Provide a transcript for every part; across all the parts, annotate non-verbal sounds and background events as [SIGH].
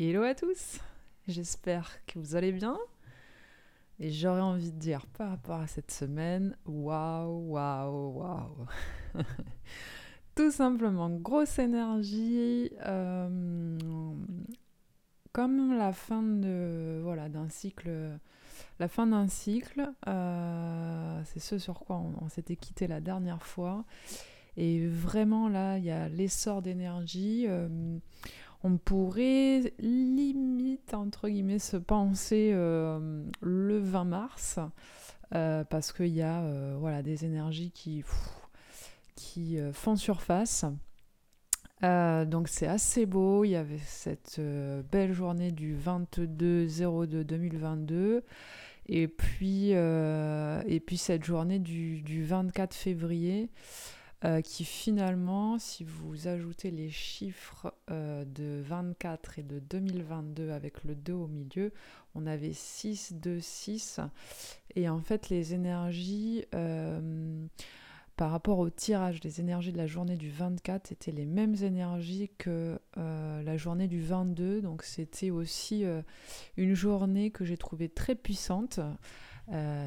Hello à tous, j'espère que vous allez bien. Et j'aurais envie de dire par rapport à cette semaine, waouh, waouh, waouh. [LAUGHS] Tout simplement, grosse énergie, euh, comme la fin de voilà d'un cycle, la fin d'un cycle. Euh, c'est ce sur quoi on s'était quitté la dernière fois. Et vraiment là, il y a l'essor d'énergie. Euh, on pourrait limite, entre guillemets, se penser euh, le 20 mars, euh, parce qu'il y a voilà, des énergies qui, font surface. donc c'est assez beau, il y avait cette belle journée du 22-02-2022 et puis, et puis cette journée du 24 février euh, qui finalement, si vous ajoutez les chiffres euh, de 24 et de 2022 avec le 2 au milieu, on avait 6, 2, 6. Et en fait, les énergies, euh, par rapport au tirage des énergies de la journée du 24, étaient les mêmes énergies que la journée du 22. Donc c'était aussi une journée que j'ai trouvée très puissante.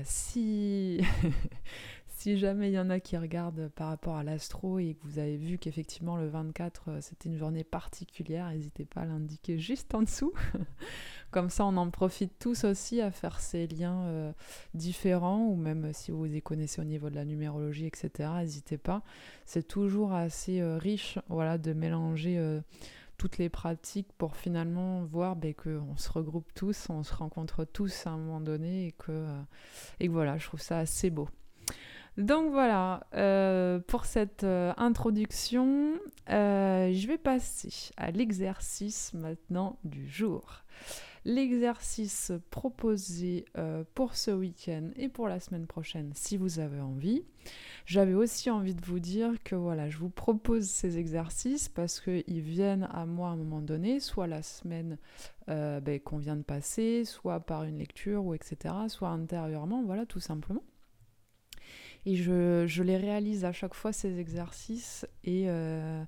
si [LAUGHS] si jamais il y en a qui regardent par rapport à l'astro et que vous avez vu qu'effectivement le 24 euh, c'était une journée particulière, n'hésitez pas à l'indiquer juste en dessous. [LAUGHS] Comme ça on en profite tous aussi à faire ces liens euh, différents ou même si vous les connaissez au niveau de la numérologie, etc. N'hésitez pas. C'est toujours assez euh, riche voilà, de mélanger toutes les pratiques pour finalement voir ben, qu'on se regroupe tous, on se rencontre tous à un moment donné et que voilà, je trouve ça assez beau. Donc voilà, euh, pour cette euh, introduction, euh, je vais passer à l'exercice maintenant du jour. L'exercice proposé pour ce week-end et pour la semaine prochaine, si vous avez envie. J'avais aussi envie de vous dire que voilà, je vous propose ces exercices parce qu'ils viennent à moi à un moment donné, soit la semaine ben, qu'on vient de passer, soit par une lecture ou etc., soit intérieurement, voilà, tout simplement. Et je, les réalise à chaque fois, ces exercices. Et, euh,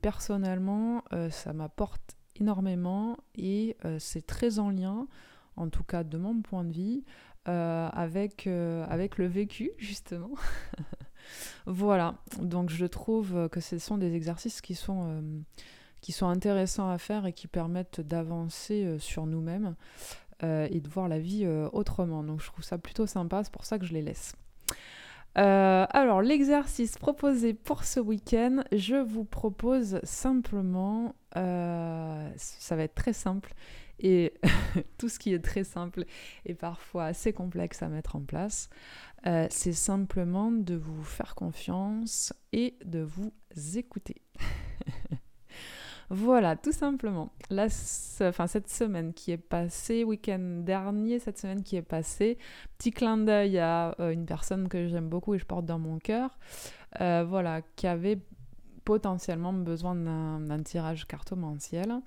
personnellement, euh, ça m'apporte énormément. Et euh, c'est très en lien, en tout cas de mon point de vue, avec, avec le vécu, [LAUGHS] justement. voilà. Donc je trouve que ce sont des exercices qui sont qui sont intéressants à faire et qui permettent d'avancer sur nous-mêmes et de voir la vie autrement. Donc je trouve ça plutôt sympa, c'est pour ça que je les laisse. Euh, alors, l'exercice proposé pour ce week-end, je vous propose simplement, euh, ça va être très simple, et [LAUGHS] tout ce qui est très simple est parfois assez complexe à mettre en place, euh, c'est simplement de vous faire confiance et de vous écouter. [LAUGHS] Voilà, tout simplement. enfin, cette semaine qui est passée, week-end dernier, cette semaine qui est passée, petit clin d'œil à euh, une personne que j'aime beaucoup et je porte dans mon cœur, euh, voilà, qui avait potentiellement besoin d'un tirage cartomanciel.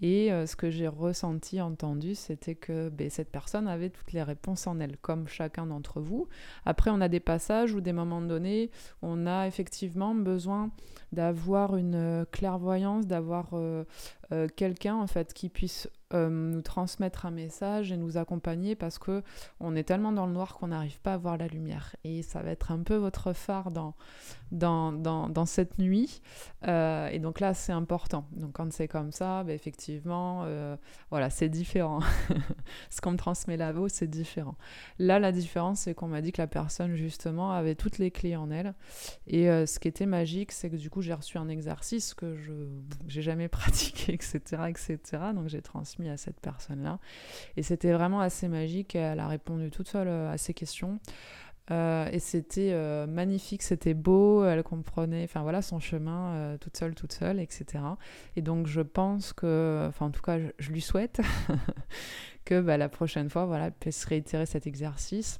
Et euh, ce que j'ai ressenti, entendu, c'était que ben, cette personne avait toutes les réponses en elle, comme chacun d'entre vous. Après, on a des passages ou des moments donnés, on a effectivement besoin d'avoir une euh, clairvoyance, d'avoir euh, quelqu'un en fait qui puisse nous transmettre un message et nous accompagner parce que on est tellement dans le noir qu'on n'arrive pas à voir la lumière. Et ça va être un peu votre phare dans, dans, dans, cette nuit. Euh, et donc là, c'est important. Donc quand c'est comme ça, bah, effectivement, euh, voilà, c'est différent. [LAUGHS] Ce qu'on me transmet là-haut, c'est différent. Là, la différence, c'est qu'on m'a dit que la personne, justement, avait toutes les clés en elle. Et euh, ce qui était magique, c'est que du coup, j'ai reçu un exercice que je n'ai jamais [LAUGHS] pratiqué, etc., etc. Donc j'ai transmis à cette personne-là. Et c'était vraiment assez magique. Elle a répondu toute seule à ces questions. Euh, et c'était euh, magnifique, c'était beau, elle comprenait, enfin voilà, son chemin euh, toute seule, toute seule, etc. Et donc je pense que, enfin en tout cas, je, lui souhaite [LAUGHS] que bah, la prochaine fois, voilà, elle puisse réitérer cet exercice.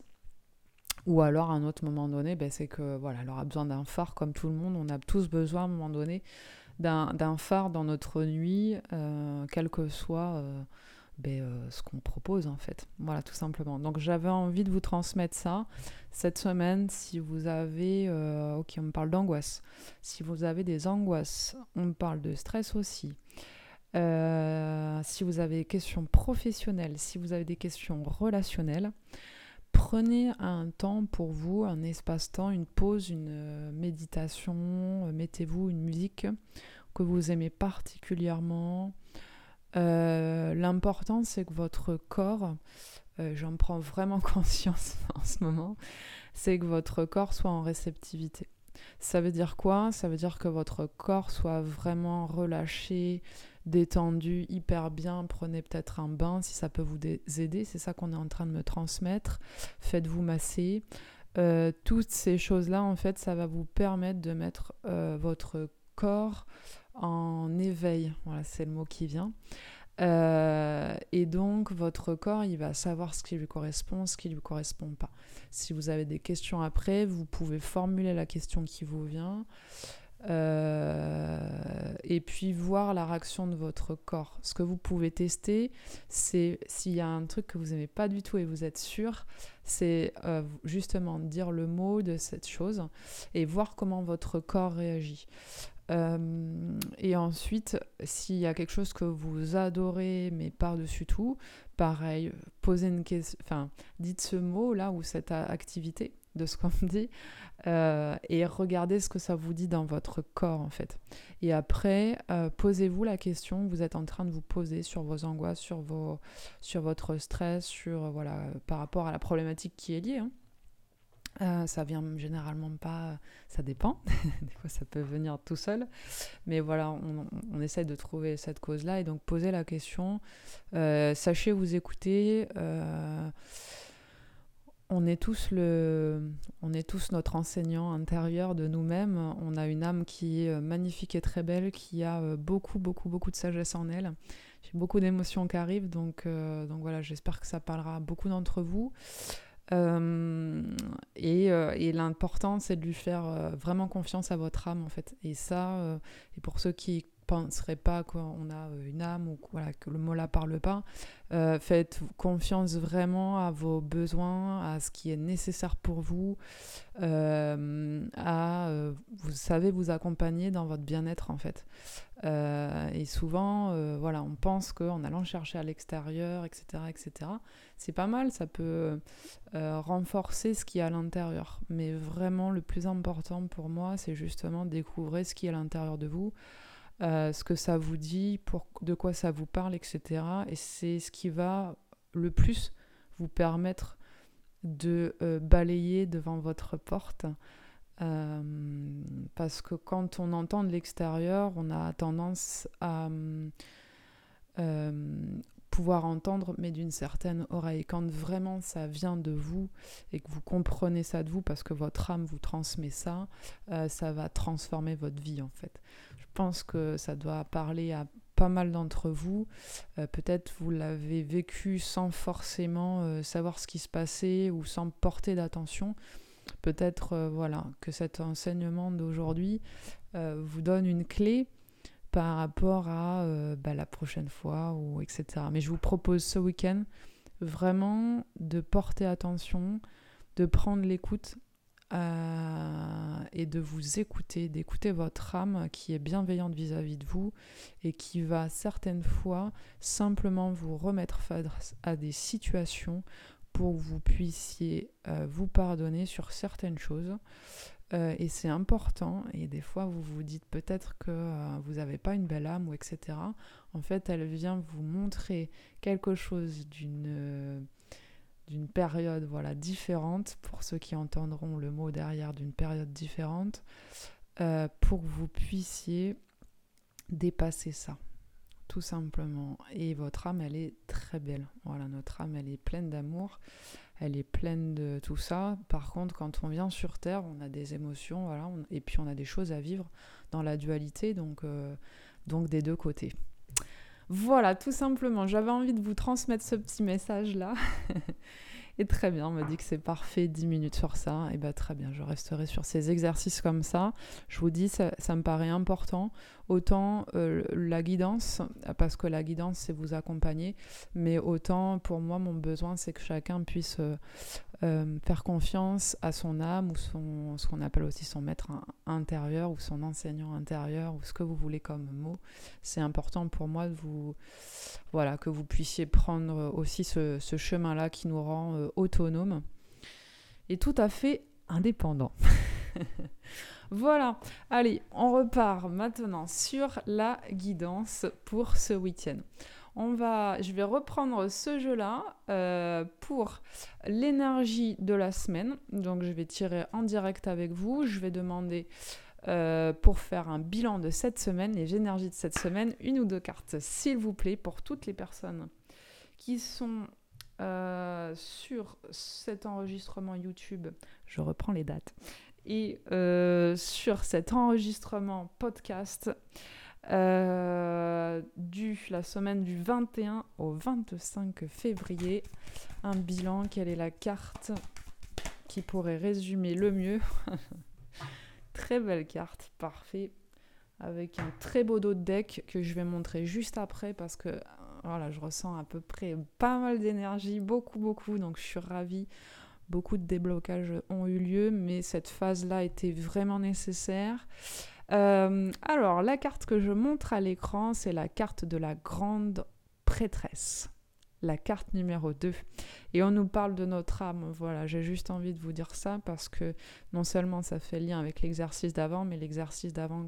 Ou alors à un autre moment donné, bah, c'est que voilà, elle aura besoin d'un phare comme tout le monde. On a tous besoin à un moment donné d'un phare dans notre nuit, quel que soit ben, euh, ce qu'on propose en fait. Voilà, tout simplement. Donc j'avais envie de vous transmettre ça cette semaine. Si vous avez, euh, ok, on me parle d'angoisse. Si vous avez des angoisses, on me parle de stress aussi. si vous avez des questions professionnelles, si vous avez des questions relationnelles, prenez un temps pour vous, un espace-temps, une pause, une méditation, mettez-vous une musique que vous aimez particulièrement. L'important, c'est que votre corps, j'en prends vraiment [LAUGHS] conscience en ce moment, c'est que votre corps soit en réceptivité. Ça veut dire quoi? Ça veut dire que votre corps soit vraiment relâché, détendu, hyper bien. Prenez peut-être un bain si ça peut vous aider. C'est ça qu'on est en train de me transmettre. Faites-vous masser. Euh, toutes ces choses-là, en fait, ça va vous permettre de mettre euh, votre corps en éveil. Voilà, c'est le mot qui vient. Euh, et donc, votre corps, il va savoir ce qui lui correspond, ce qui lui correspond pas. Si vous avez des questions après, vous pouvez formuler la question qui vous vient. Euh, et puis voir la réaction de votre corps. Ce que vous pouvez tester, c'est s'il y a un truc que vous n'aimez pas du tout et vous êtes sûr, c'est euh, justement dire le mot de cette chose et voir comment votre corps réagit. Euh, et ensuite, s'il y a quelque chose que vous adorez, mais par-dessus tout, pareil, posez une question, enfin, dites ce mot-là ou cette activité de ce qu'on dit euh, et regardez ce que ça vous dit dans votre corps en fait. Et après, euh, posez-vous la question que vous êtes en train de vous poser sur vos angoisses, sur, vos, sur votre stress, sur voilà, par rapport à la problématique qui est liée. Hein. Euh, ça vient généralement pas, ça dépend, [LAUGHS] des fois ça peut venir tout seul, mais voilà, on, on essaie de trouver cette cause-là et donc poser la question, euh, sachez vous écouter, euh, on est tous le, on est tous notre enseignant intérieur de nous-mêmes. On a une âme qui est magnifique et très belle, qui a beaucoup, beaucoup, beaucoup de sagesse en elle. J'ai beaucoup d'émotions qui arrivent, donc, donc voilà, j'espère que ça parlera à beaucoup d'entre vous. Euh, et, euh, et l'important, c'est de lui faire euh, vraiment confiance à votre âme, en fait. Et ça, et pour ceux qui penserait pas qu'on a euh, une âme ou voilà, que le mot là parle pas. Euh, faites confiance vraiment à vos besoins, à ce qui est nécessaire pour vous, euh, à vous savez vous accompagner dans votre bien-être en fait. et souvent, voilà, on pense qu'en allant chercher à l'extérieur, etc., etc., c'est pas mal, ça peut renforcer ce qui est à l'intérieur. Mais vraiment, le plus important pour moi, c'est justement découvrir ce qui est à l'intérieur de vous. Euh, ce que ça vous dit, pour, de quoi ça vous parle, etc. Et c'est ce qui va le plus vous permettre de euh, balayer devant votre porte. Euh, parce que quand on entend de l'extérieur, on a tendance à pouvoir entendre, mais d'une certaine oreille. Quand vraiment ça vient de vous et que vous comprenez ça de vous, parce que votre âme vous transmet ça, ça va transformer votre vie en fait pense que ça doit parler à pas mal d'entre vous. Euh, peut-être vous l'avez vécu sans forcément euh, savoir ce qui se passait ou sans porter d'attention. Peut-être euh, voilà que cet enseignement d'aujourd'hui vous donne une clé par rapport à bah, la prochaine fois ou etc. Mais je vous propose ce week-end vraiment de porter attention, de prendre l'écoute euh, et de vous écouter, d'écouter votre âme qui est bienveillante vis-à-vis de vous et qui va certaines fois simplement vous remettre face à des situations pour que vous puissiez euh, vous pardonner sur certaines choses. Euh, et c'est important, et des fois vous vous dites peut-être que vous n'avez pas une belle âme ou etc. En fait, elle vient vous montrer quelque chose d'une d'une période voilà différente pour ceux qui entendront le mot derrière d'une période différente euh, pour que vous puissiez dépasser ça tout simplement. Et votre âme elle est très belle. Voilà notre âme elle est pleine d'amour elle est pleine de tout ça. Par contre quand on vient sur terre on a des émotions et puis on a des choses à vivre dans la dualité donc euh, donc des deux côtés. Voilà, tout simplement, j'avais envie de vous transmettre ce petit message-là. [LAUGHS] Et très bien, on me dit que c'est parfait, 10 minutes sur ça. Et bien très bien, je resterai sur ces exercices comme ça. Je vous dis, ça, me paraît important. Autant euh, la guidance, parce que la guidance, c'est vous accompagner. Mais autant, pour moi, mon besoin, c'est que chacun puisse euh, euh, faire confiance à son âme ou son, ce qu'on appelle aussi son maître intérieur ou son enseignant intérieur ou ce que vous voulez comme mot. C'est important pour moi de vous, voilà, que vous puissiez prendre aussi ce, chemin-là qui nous rend euh, autonome et tout à fait indépendant. [LAUGHS] voilà, allez, on repart maintenant sur la guidance pour ce week-end on va, je vais reprendre ce jeu-là euh, pour l'énergie de la semaine. Donc je vais tirer en direct avec vous. Je vais demander euh, pour faire un bilan de cette semaine, les énergies de cette semaine, une ou deux cartes, s'il vous plaît, pour toutes les personnes qui sont euh, sur cet enregistrement YouTube. Je reprends les dates. Et sur cet enregistrement podcast. Euh, du la semaine du 21 au 25 février. Un bilan, quelle est la carte qui pourrait résumer le mieux? [LAUGHS] Très belle carte, parfait. Avec un très beau dos de deck que je vais montrer juste après parce que voilà, je ressens à peu près pas mal d'énergie, beaucoup, beaucoup. Donc je suis ravie. Beaucoup de déblocages ont eu lieu, mais cette phase-là était vraiment nécessaire. Euh, alors, la carte que je montre à l'écran, c'est la carte de la grande prêtresse. La carte numéro 2. Et on nous parle de notre âme. Voilà, j'ai juste envie de vous dire ça parce que non seulement ça fait lien avec l'exercice d'avant, mais l'exercice d'avant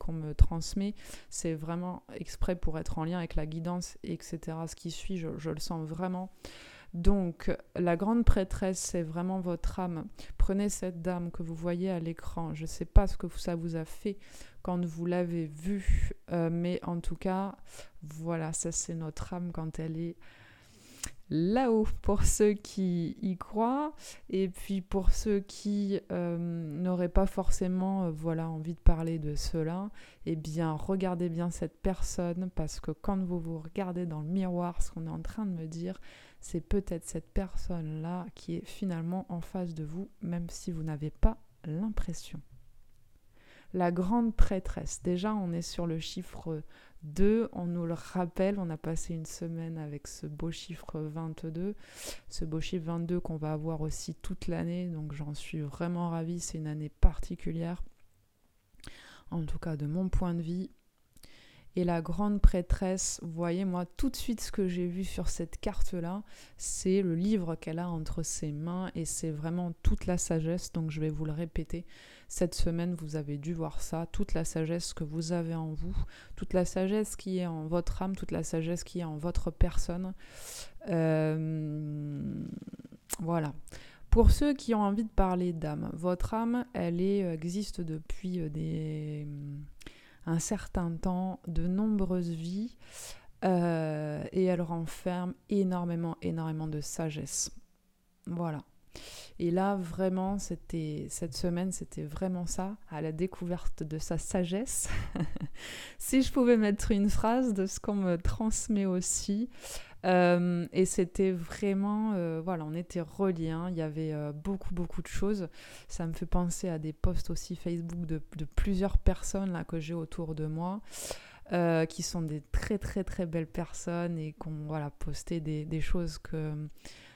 qu'on me transmet, c'est vraiment exprès pour être en lien avec la guidance, etc. Ce qui suit, je, le sens vraiment. Donc, la grande prêtresse, c'est vraiment votre âme. Prenez cette dame que vous voyez à l'écran. Je ne sais pas ce que ça vous a fait quand vous l'avez vue, euh, mais en tout cas, voilà, ça c'est notre âme quand elle est là-haut pour ceux qui y croient et puis pour ceux qui euh, n'auraient pas forcément euh, voilà envie de parler de cela eh bien regardez bien cette personne parce que quand vous vous regardez dans le miroir ce qu'on est en train de me dire c'est peut-être cette personne-là qui est finalement en face de vous, même si vous n'avez pas l'impression. La grande prêtresse, déjà on est sur le chiffre 2, on nous le rappelle, on a passé une semaine avec ce beau chiffre 22, ce beau chiffre 22 qu'on va avoir aussi toute l'année, donc j'en suis vraiment ravie, c'est une année particulière, en tout cas de mon point de vue, et la grande prêtresse, voyez, moi, tout de suite, ce que j'ai vu sur cette carte-là, c'est le livre qu'elle a entre ses mains et c'est vraiment toute la sagesse. Donc, je vais vous le répéter. Cette semaine, vous avez dû voir ça, toute la sagesse que vous avez en vous, toute la sagesse qui est en votre âme, toute la sagesse qui est en votre personne. Euh, voilà. Pour ceux qui ont envie de parler d'âme, votre âme, elle existe depuis euh, des un certain temps, de nombreuses vies, euh, et elle renferme énormément, énormément de sagesse. Voilà. Et là, vraiment, c'était cette semaine, c'était vraiment ça, à la découverte de sa sagesse. [LAUGHS] si je pouvais mettre une phrase de ce qu'on me transmet aussi, euh, et c'était vraiment, euh, voilà, on était reliés, hein. il y avait euh, beaucoup, beaucoup de choses. Ça me fait penser à des posts aussi Facebook de, plusieurs personnes là, que j'ai autour de moi. qui sont des très très très belles personnes et qui ont voilà, posté des, des choses que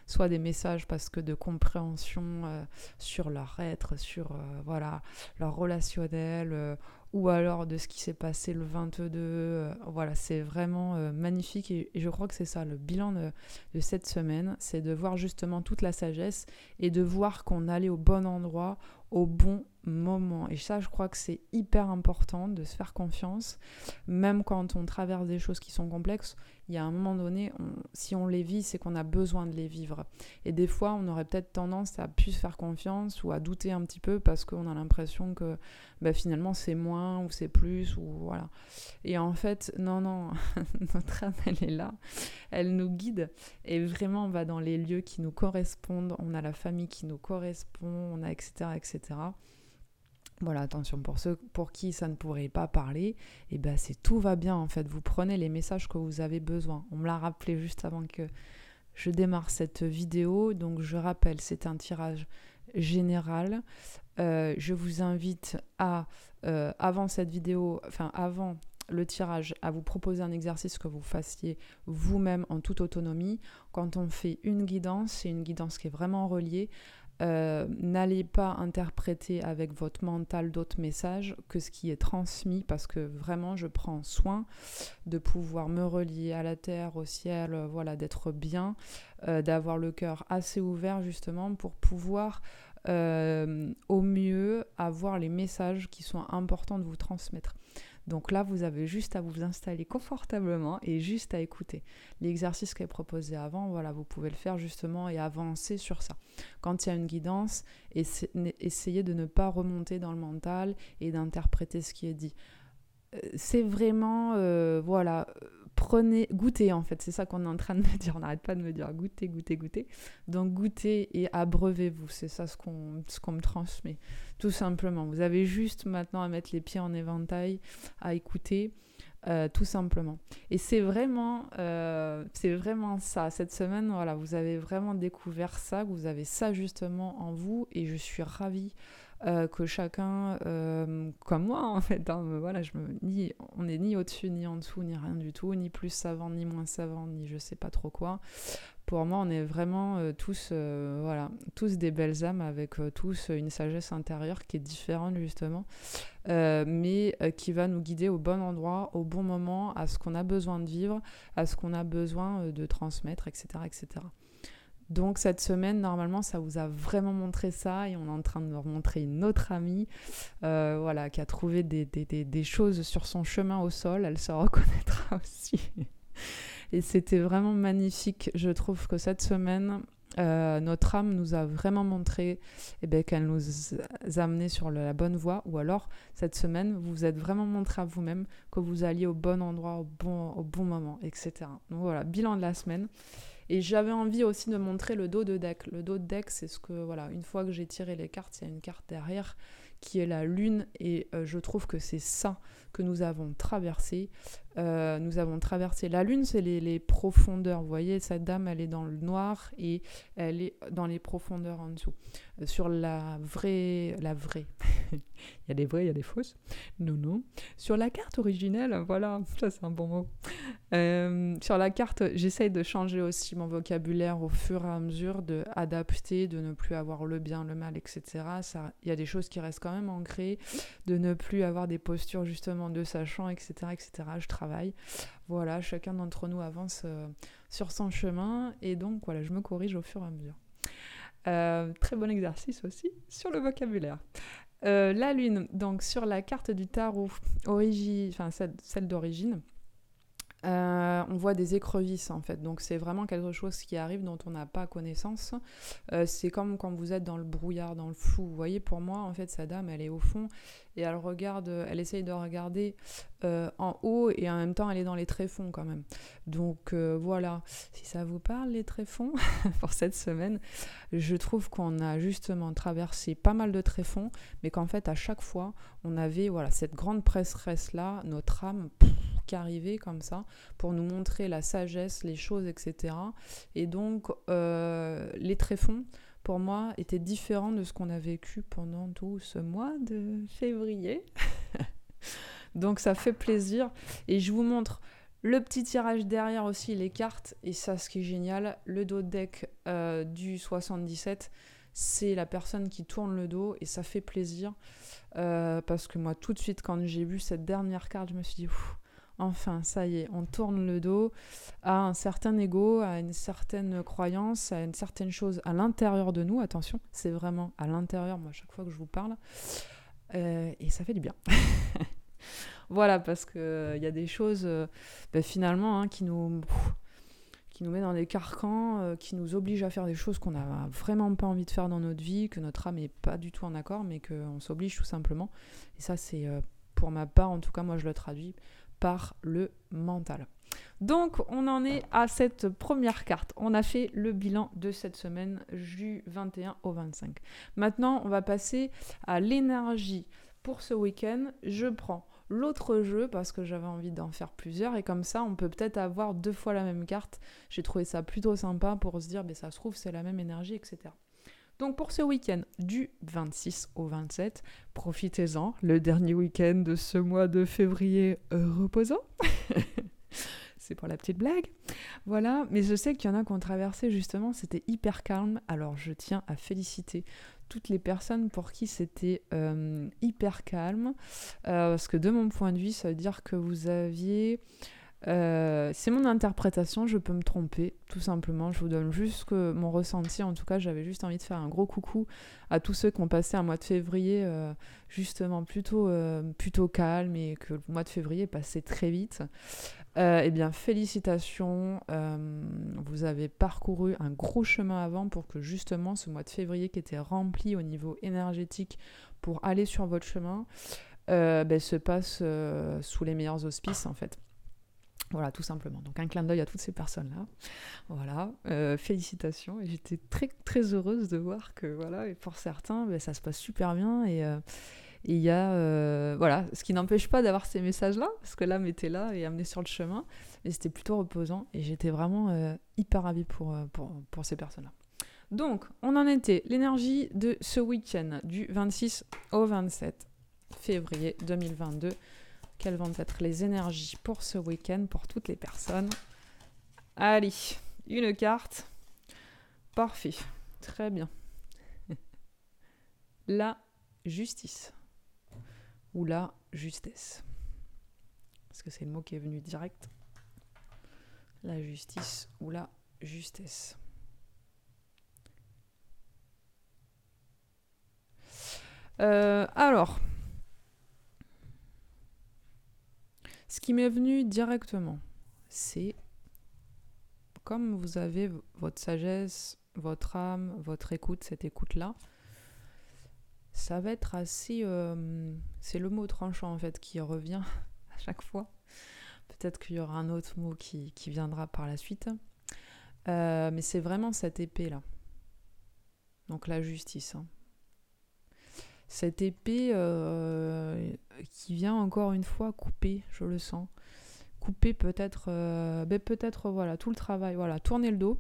soit des messages parce que de compréhension sur leur être, sur voilà leur relationnel ou alors de ce qui s'est passé le 22. Euh, voilà, c'est vraiment euh, magnifique et, je crois que c'est ça le bilan de, de cette semaine, c'est de voir justement toute la sagesse et de voir qu'on allait au bon endroit, au bon moment. Et ça, je crois que c'est hyper important de se faire confiance, même quand on traverse des choses qui sont complexes. Il y a un moment donné, si on les vit, c'est qu'on a besoin de les vivre. Et des fois, on aurait peut-être tendance à plus faire confiance ou à douter un petit peu parce qu'on a l'impression que bah, finalement c'est moins ou c'est plus ou voilà. Et en fait, non, non, [LAUGHS] notre âme, elle est là, elle nous guide et vraiment on va dans les lieux qui nous correspondent. On a la famille qui nous correspond, on a etc etc. Voilà, attention, pour ceux pour qui ça ne pourrait pas parler, et eh ben c'est tout va bien en fait. Vous prenez les messages que vous avez besoin. On me l'a rappelé juste avant que, je démarre cette vidéo. Donc je rappelle, c'est un tirage général. Euh, je vous invite à, euh, avant cette vidéo, enfin avant le tirage, à vous proposer un exercice que vous fassiez vous-même en toute autonomie. Quand on fait une guidance, c'est une guidance qui est vraiment reliée euh, n'allez pas interpréter avec votre mental d'autres messages que ce qui est transmis parce que vraiment je prends soin de pouvoir me relier à la terre, au ciel, euh, voilà, d'être bien, euh, d'avoir le cœur assez ouvert justement pour pouvoir au mieux avoir les messages qui sont importants de vous transmettre. Donc là, vous avez juste à vous installer confortablement et juste à écouter. L'exercice qui est proposé avant, voilà, vous pouvez le faire justement et avancer sur ça. Quand il y a une guidance, essayez de ne pas remonter dans le mental et d'interpréter ce qui est dit. Euh, c'est vraiment, euh, voilà, prenez, goûtez en fait, c'est ça qu'on est en train de me dire, on n'arrête pas de me dire goûtez, goûtez, goûtez. Donc goûtez et abreuvez-vous, c'est ça ce qu'on ce me transmet, tout simplement. Vous avez juste maintenant à mettre les pieds en éventail, à écouter. Euh, tout simplement. Et c'est vraiment, euh, vraiment ça. Cette semaine, voilà, vous avez vraiment découvert ça, vous avez ça justement en vous, et je suis ravie euh, que chacun, euh, comme moi en fait, hein, voilà, on n'est ni au-dessus, ni en dessous, ni rien du tout, ni plus savant, ni moins savant, ni je sais pas trop quoi. Pour moi, on est vraiment euh, tous, voilà, tous des belles âmes avec tous une sagesse intérieure qui est différente justement, mais qui va nous guider au bon endroit, au bon moment, à ce qu'on a besoin de vivre, à ce qu'on a besoin de transmettre, etc., etc. Donc cette semaine, normalement, ça vous a vraiment montré ça et on est en train de nous montrer une autre amie euh, voilà, qui a trouvé des, des, choses sur son chemin au sol. Elle se [LAUGHS] reconnaîtra aussi. et c'était vraiment magnifique. Je trouve que cette semaine, euh, notre âme nous a vraiment montré eh ben, qu'elle nous a amené sur la bonne voie, ou alors cette semaine, vous vous êtes vraiment montré à vous-même que vous alliez au bon endroit, au bon, au bon moment, etc. Donc voilà, bilan de la semaine. Et j'avais envie aussi de montrer le dos de deck. Le dos de deck, c'est ce que, voilà, une fois que j'ai tiré les cartes, il y a une carte derrière qui est la lune. Et euh, je trouve que c'est ça que nous avons traversé. Euh, nous avons traversé la lune, c'est les, profondeurs. Vous voyez, cette dame, elle est dans le noir et elle est dans les profondeurs en dessous. Euh, sur la vraie, la vraie. [LAUGHS] il y a des vraies, il y a des fausses. Non, non. Sur la carte originelle, voilà, ça c'est un bon mot. Euh, sur la carte, j'essaye de changer aussi mon vocabulaire au fur et à mesure, de adapter, de ne plus avoir le bien, le mal, etc. Il y a des choses qui restent quand même ancrées, de ne plus avoir des postures justement de sachant, etc., etc. Je travaille. Voilà, chacun d'entre nous avance euh, sur son chemin et donc voilà, je me corrige au fur et à mesure. Euh, très bon exercice aussi sur le vocabulaire. Euh, la lune, donc sur la carte du tarot, enfin celle d'origine, euh, on voit des écrevisses en fait, donc c'est vraiment quelque chose qui arrive dont on n'a pas connaissance. C'est comme quand vous êtes dans le brouillard, dans le flou. Vous voyez, pour moi, en fait, sa dame, elle est au fond et elle regarde, elle essaye de regarder euh, en haut et en même temps, elle est dans les tréfonds quand même. Donc voilà, si ça vous parle les tréfonds [LAUGHS] pour cette semaine, je trouve qu'on a justement traversé pas mal de tréfonds, mais qu'en fait, à chaque fois, on avait voilà cette grande presseresse là, notre âme qui arrivait comme ça pour nous montrer la sagesse, les choses, etc. Et donc, euh, les tréfonds, pour moi, étaient différents de ce qu'on a vécu pendant tout ce mois de février. [LAUGHS] donc, ça fait plaisir. Et je vous montre le petit tirage derrière aussi, les cartes. Et ça, ce qui est génial, le dos deck euh, du 77 c'est la personne qui tourne le dos et ça fait plaisir euh, parce que moi tout de suite quand j'ai vu cette dernière carte je me suis dit Enfin, ça y est, on tourne le dos à un certain ego, à une certaine croyance, à une certaine chose à l'intérieur de nous. Attention, c'est vraiment à l'intérieur, moi, chaque fois que je vous parle. Euh, et ça fait du bien. [LAUGHS] voilà, parce qu'il euh, y a des choses, euh, ben, finalement, hein, qui nous qui nous met dans des carcans, qui nous obligent à faire des choses qu'on n'a vraiment pas envie de faire dans notre vie, que notre âme n'est pas du tout en accord, mais qu'on s'oblige tout simplement. Et ça, c'est pour ma part, en tout cas, moi je le traduis par le mental. Donc on en est à cette première carte. On a fait le bilan de cette semaine du 21 au 25. Maintenant on va passer à l'énergie pour ce week-end. Je prends l'autre jeu parce que j'avais envie d'en faire plusieurs et comme ça on peut peut-être avoir deux fois la même carte. J'ai trouvé ça plutôt sympa pour se dire, mais ça se trouve c'est la même énergie, etc. Donc pour ce week-end du 26 au 27, profitez-en, le dernier week-end de ce mois de février reposant. [LAUGHS] c'est pour la petite blague. Voilà, mais je sais qu'il y en a qui ont traversé justement, c'était hyper calme. Alors je tiens à féliciter toutes les personnes pour qui c'était euh, hyper calme. Euh, parce que de mon point de vue, ça veut dire que vous aviez... Euh, c'est mon interprétation, je peux me tromper, tout simplement. Je vous donne juste mon ressenti. En tout cas, j'avais juste envie de faire un gros coucou à tous ceux qui ont passé un mois de février justement plutôt, plutôt calme et que le mois de février passait très vite. Euh, eh bien, félicitations. Euh, vous avez parcouru un gros chemin avant pour que justement ce mois de février qui était rempli au niveau énergétique pour aller sur votre chemin euh, ben, se passe sous les meilleurs auspices en fait. Voilà, tout simplement. Donc un clin d'œil à toutes ces personnes-là. Voilà, félicitations. Et j'étais très très heureuse de voir que voilà, et pour certains, ben, ça se passe super bien et et il y a, euh, voilà, ce qui n'empêche pas d'avoir ces messages-là, parce que l'âme était là et amenée sur le chemin, mais c'était plutôt reposant et j'étais vraiment euh, hyper ravie pour, euh, pour, pour ces personnes-là. Donc, on en était l'énergie de ce week-end, du 26 au 27 février 2022. Quelles vont être les énergies pour ce week-end pour toutes les personnes Allez, une carte. Parfait. Très bien. [LAUGHS] La justice ou la justesse. Parce que c'est le mot qui est venu direct. La justice ou la justesse. Euh, alors, ce qui m'est venu directement, c'est comme vous avez votre sagesse, votre âme, votre écoute, cette écoute-là, ça va être assez... Euh, c'est le mot tranchant en fait qui revient [LAUGHS] à chaque fois. Peut-être qu'il y aura un autre mot qui, viendra par la suite. Euh, mais c'est vraiment cette épée là. Donc la justice. Hein. Cette épée euh, qui vient encore une fois couper, je le sens. Couper peut-être, ben peut-être voilà tout le travail, voilà tourner le dos.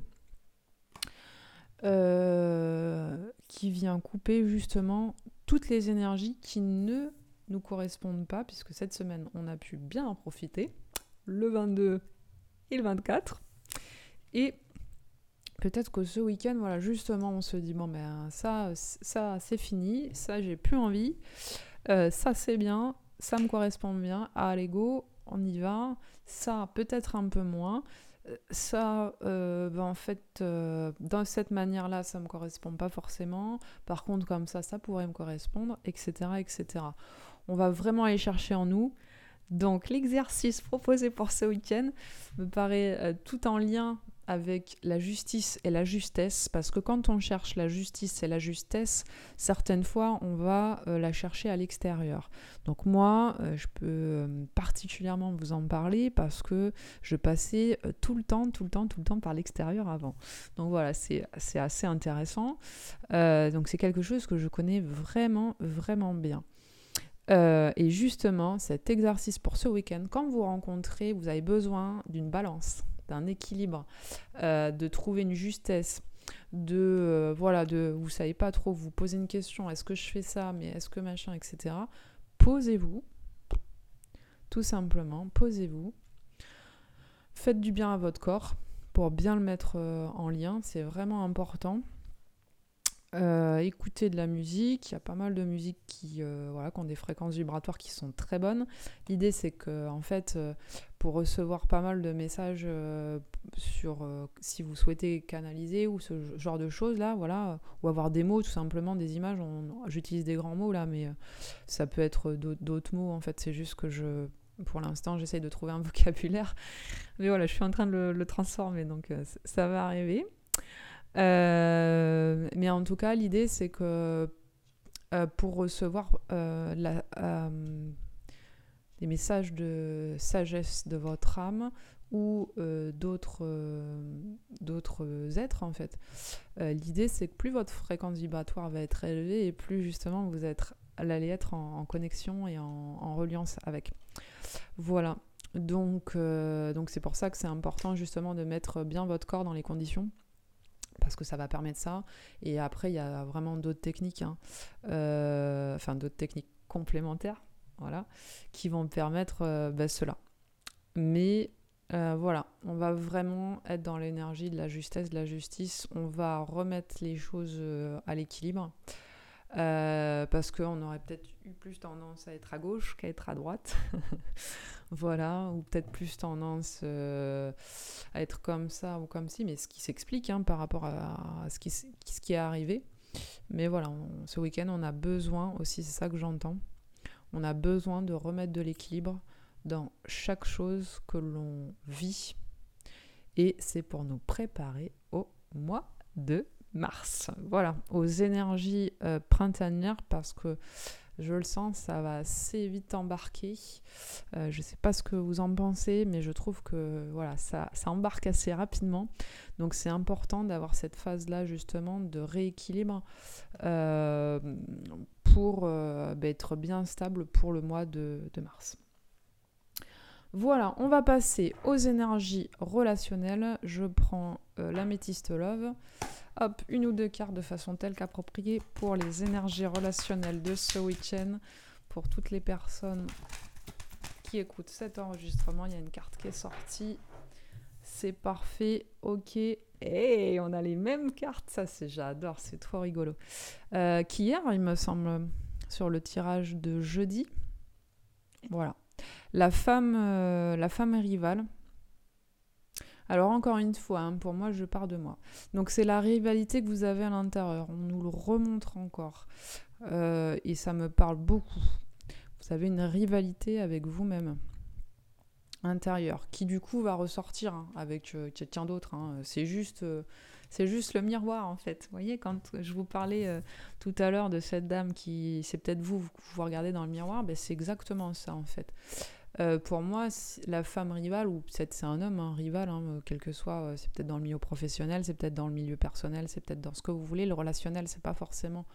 qui vient couper justement toutes les énergies qui ne nous correspondent pas, puisque cette semaine, on a pu bien en profiter, le 22 et le 24. Et peut-être que ce week-end, voilà, justement, on se dit, bon, ben ça, ça c'est fini, ça, j'ai plus envie, euh, ça, c'est bien, ça me correspond bien, allez, go, on y va, ça, peut-être un peu moins ça, euh, ben, en fait, euh, dans cette manière-là, ça me correspond pas forcément. Par contre, comme ça, ça pourrait me correspondre, etc., etc. On va vraiment aller chercher en nous. Donc, l'exercice proposé pour ce week-end me paraît euh, tout en lien avec la justice et la justesse, parce que quand on cherche la justice et la justesse, certaines fois on va euh, la chercher à l'extérieur. Donc moi, euh, je peux euh, particulièrement vous en parler parce que je passais tout le temps, tout le temps, tout le temps par l'extérieur avant. Donc voilà, c'est assez intéressant. donc c'est quelque chose que je connais vraiment, vraiment bien. et justement, cet exercice pour ce week-end, quand vous rencontrez, vous avez besoin d'une balance d'un équilibre, euh, de trouver une justesse, de euh, voilà, de vous savez pas trop, vous posez une question, est-ce que je fais ça, mais est-ce que machin, etc. Posez-vous, tout simplement, posez-vous, faites du bien à votre corps pour bien le mettre euh, en lien, c'est vraiment important. Écoutez de la musique, il y a pas mal de musiques qui, voilà, qui ont des fréquences vibratoires qui sont très bonnes. L'idée c'est que en fait, pour recevoir pas mal de messages euh, sur euh, si vous souhaitez canaliser ou ce genre de choses là, voilà, ou avoir des mots tout simplement, des images. J'utilise des grands mots là, mais euh, ça peut être d'autres mots en fait. C'est juste que je, pour l'instant, j'essaye de trouver un [LAUGHS] vocabulaire, mais voilà, je suis en train de le, transformer, donc ça va arriver. Mais en tout cas, l'idée c'est que pour recevoir la des messages de sagesse de votre âme ou euh, d'autres euh, êtres en fait. Euh, l'idée c'est que plus votre fréquence vibratoire va être élevée et plus justement vous êtes allez être en, connexion et en, en, reliance avec. Voilà. Donc, donc c'est pour ça que c'est important justement de mettre bien votre corps dans les conditions parce que ça va permettre ça. Et après, il y a vraiment d'autres techniques, hein. enfin d'autres techniques complémentaires, voilà, qui vont permettre ben, cela. Mais euh, voilà, on va vraiment être dans l'énergie de la justesse, de la justice. On va remettre les choses euh, à l'équilibre. Euh, parce qu'on aurait peut-être eu plus tendance à être à gauche qu'à être à droite. [LAUGHS] voilà, ou peut-être plus tendance à être comme ça ou comme ci, mais ce qui s'explique hein, par rapport à, ce, qui, est arrivé. Mais voilà, ce week-end, on a besoin aussi, c'est ça que j'entends, on a besoin de remettre de l'équilibre dans chaque chose que l'on vit. Et c'est pour nous préparer au mois de mars. Voilà, aux énergies euh, printanières parce que je le sens, ça va assez vite embarquer. Euh, je ne sais pas ce que vous en pensez, mais je trouve que voilà, ça, ça embarque assez rapidement. Donc c'est important d'avoir cette phase-là justement de rééquilibre euh, pour bah, être bien stable pour le mois de mars. Voilà, on va passer aux énergies relationnelles. Je prends euh, l'améthyste love. Hop, une ou deux cartes de façon telle qu'appropriée pour les énergies relationnelles de ce week-end. Pour toutes les personnes qui écoutent cet enregistrement, il y a une carte qui est sortie. C'est parfait, ok. Et on a les mêmes cartes, ça c'est j'adore, c'est trop rigolo. Euh, Qu'hier, il me semble, sur le tirage de jeudi. Voilà. La femme, euh, la femme rivale. Alors encore une fois, hein, pour moi, je pars de moi. Donc c'est la rivalité que vous avez à l'intérieur. On nous le remontre encore. Euh, et ça me parle beaucoup. Vous avez une rivalité avec vous-même intérieur qui du coup va ressortir hein, avec euh, quelqu'un d'autre. Hein. C'est juste c'est juste le miroir en fait. Vous voyez, quand je vous parlais euh, tout à l'heure de cette dame qui, c'est peut-être vous, vous, vous regardez dans le miroir, ben c'est exactement ça en fait. Euh, pour moi, la femme rivale, ou peut-être c'est un homme hein, rival, hein, euh, quel que soit, c'est peut-être dans le milieu professionnel, c'est peut-être dans le milieu personnel, c'est peut-être dans ce que vous voulez. Le relationnel, c'est pas forcément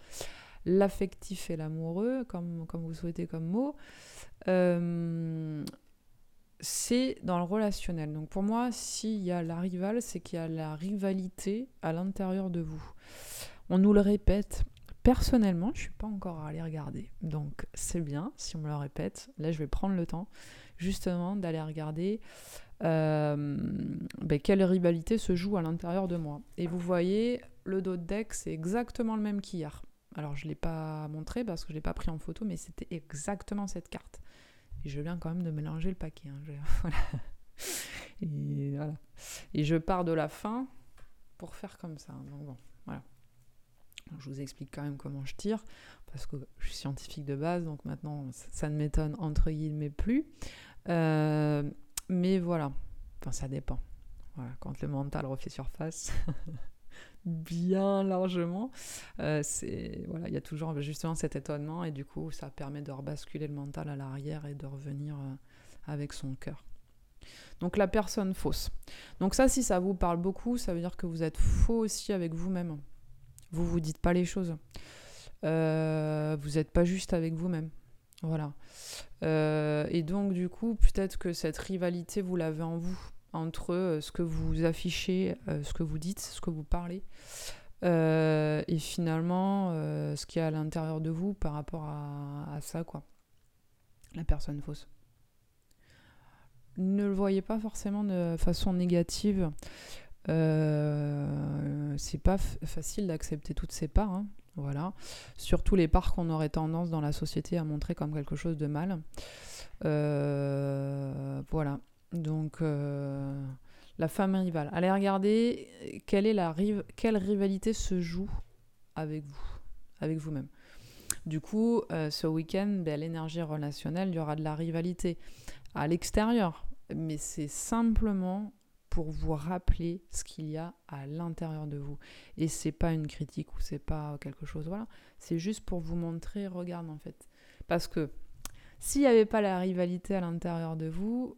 l'affectif et l'amoureux, comme, comme vous souhaitez comme mot c'est dans le relationnel. Donc pour moi, s'il y a la rivale, c'est qu'il y a la rivalité à l'intérieur de vous. On nous le répète. Personnellement, je ne suis pas encore allée regarder. Donc c'est bien si on me le répète. Là, je vais prendre le temps justement d'aller regarder euh, ben, quelle rivalité se joue à l'intérieur de moi. Et vous voyez, le dos de deck, c'est exactement le même qu'hier. Alors je ne l'ai pas montré parce que je ne l'ai pas pris en photo, mais c'était exactement cette carte. Et je viens quand même de mélanger le paquet. Hein, [LAUGHS] et. Et je pars de la fin pour faire comme ça. Donc bon, voilà. Je vous explique quand même comment je tire, parce que je suis scientifique de base, donc maintenant ça ne m'étonne entre guillemets plus. Euh, mais voilà, enfin ça dépend. Quand le mental refait surface, [LAUGHS] bien largement. Euh, c'est voilà, il y a toujours justement cet étonnement et du coup ça permet de rebasculer le mental à l'arrière et de revenir euh, avec son cœur. Donc la personne fausse. Donc ça, si ça vous parle beaucoup, ça veut dire que vous êtes faux aussi avec vous-même. Vous vous dites pas les choses. Euh, vous n'êtes pas juste avec vous-même. Voilà. et donc du coup, peut-être que cette rivalité, vous l'avez en vous entre euh, ce que vous affichez, euh, ce que vous dites, ce que vous parlez, euh, et finalement ce qu'il y a à l'intérieur de vous par rapport à, ça, quoi. La personne fausse. Ne le voyez pas forcément de façon négative. C'est pas facile d'accepter toutes ces parts, hein, voilà. Surtout les parts qu'on aurait tendance dans la société à montrer comme quelque chose de mal. voilà. Donc, euh, la femme rivale. Allez regarder quelle, est la quelle rivalité se joue avec vous, avec vous-même. Du coup, euh, ce week-end, l'énergie relationnelle, il y aura de la rivalité à l'extérieur. Mais c'est simplement pour vous rappeler ce qu'il y a à l'intérieur de vous. Et c'est pas une critique ou c'est pas quelque chose, voilà. C'est juste pour vous montrer, regarde en fait. Parce que s'il n'y avait pas la rivalité à l'intérieur de vous,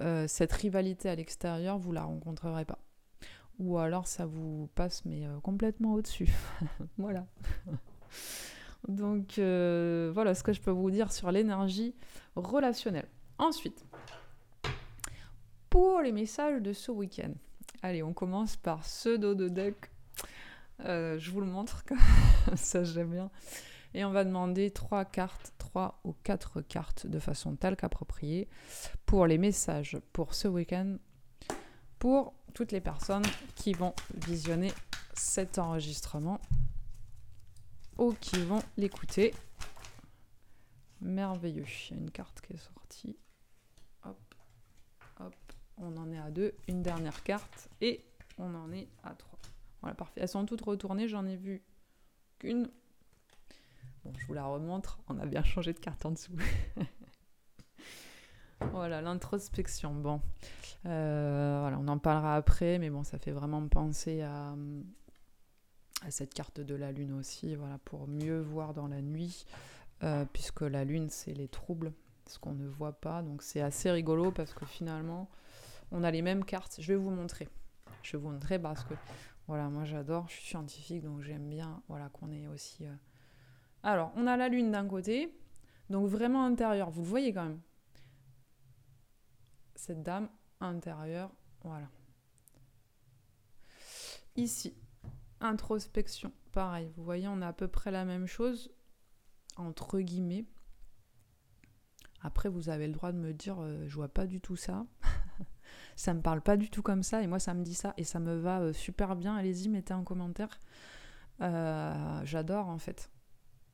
euh, cette rivalité à l'extérieur, vous la rencontrerez pas. Ou alors ça vous passe mais euh, complètement au-dessus. [LAUGHS] voilà. [LAUGHS] Donc euh, voilà ce que je peux vous dire sur l'énergie relationnelle. Ensuite, pour les messages de ce week-end. Allez, on commence par ce dos de deck. Euh, je vous le montre, [LAUGHS] ça j'aime bien. Et on va demander trois cartes, trois ou quatre cartes de façon telle qu'appropriée pour les messages pour ce week-end, pour toutes les personnes qui vont visionner cet enregistrement ou qui vont l'écouter. Merveilleux. Il y a une carte qui est sortie. On en est à deux. Une dernière carte et on en est à trois. Voilà, parfait. Elles sont toutes retournées. J'en ai vu qu'une. Bon, je vous la remontre. On a bien changé de carte en dessous. [LAUGHS] voilà, l'introspection. Bon, euh, on en parlera après, mais bon, ça fait vraiment penser à, à cette carte de la lune aussi, voilà, pour mieux voir dans la nuit, euh, puisque la lune, c'est les troubles, ce qu'on ne voit pas. Donc c'est assez rigolo parce que finalement, on a les mêmes cartes. Je vais vous montrer. Je vais vous montrer parce que, voilà, moi j'adore, je suis scientifique, donc j'aime bien, voilà, qu'on ait aussi... Euh, alors, on a la lune d'un côté, donc vraiment intérieur, vous le voyez quand même. Cette dame intérieure, voilà. Ici, introspection, pareil, vous voyez, on a à peu près la même chose, entre guillemets. Après, vous avez le droit de me dire, euh, je vois pas du tout ça. [LAUGHS] ça me parle pas du tout comme ça, et moi, ça me dit ça, et ça me va euh, super bien. Allez-y, mettez un commentaire. Euh, j'adore, en fait.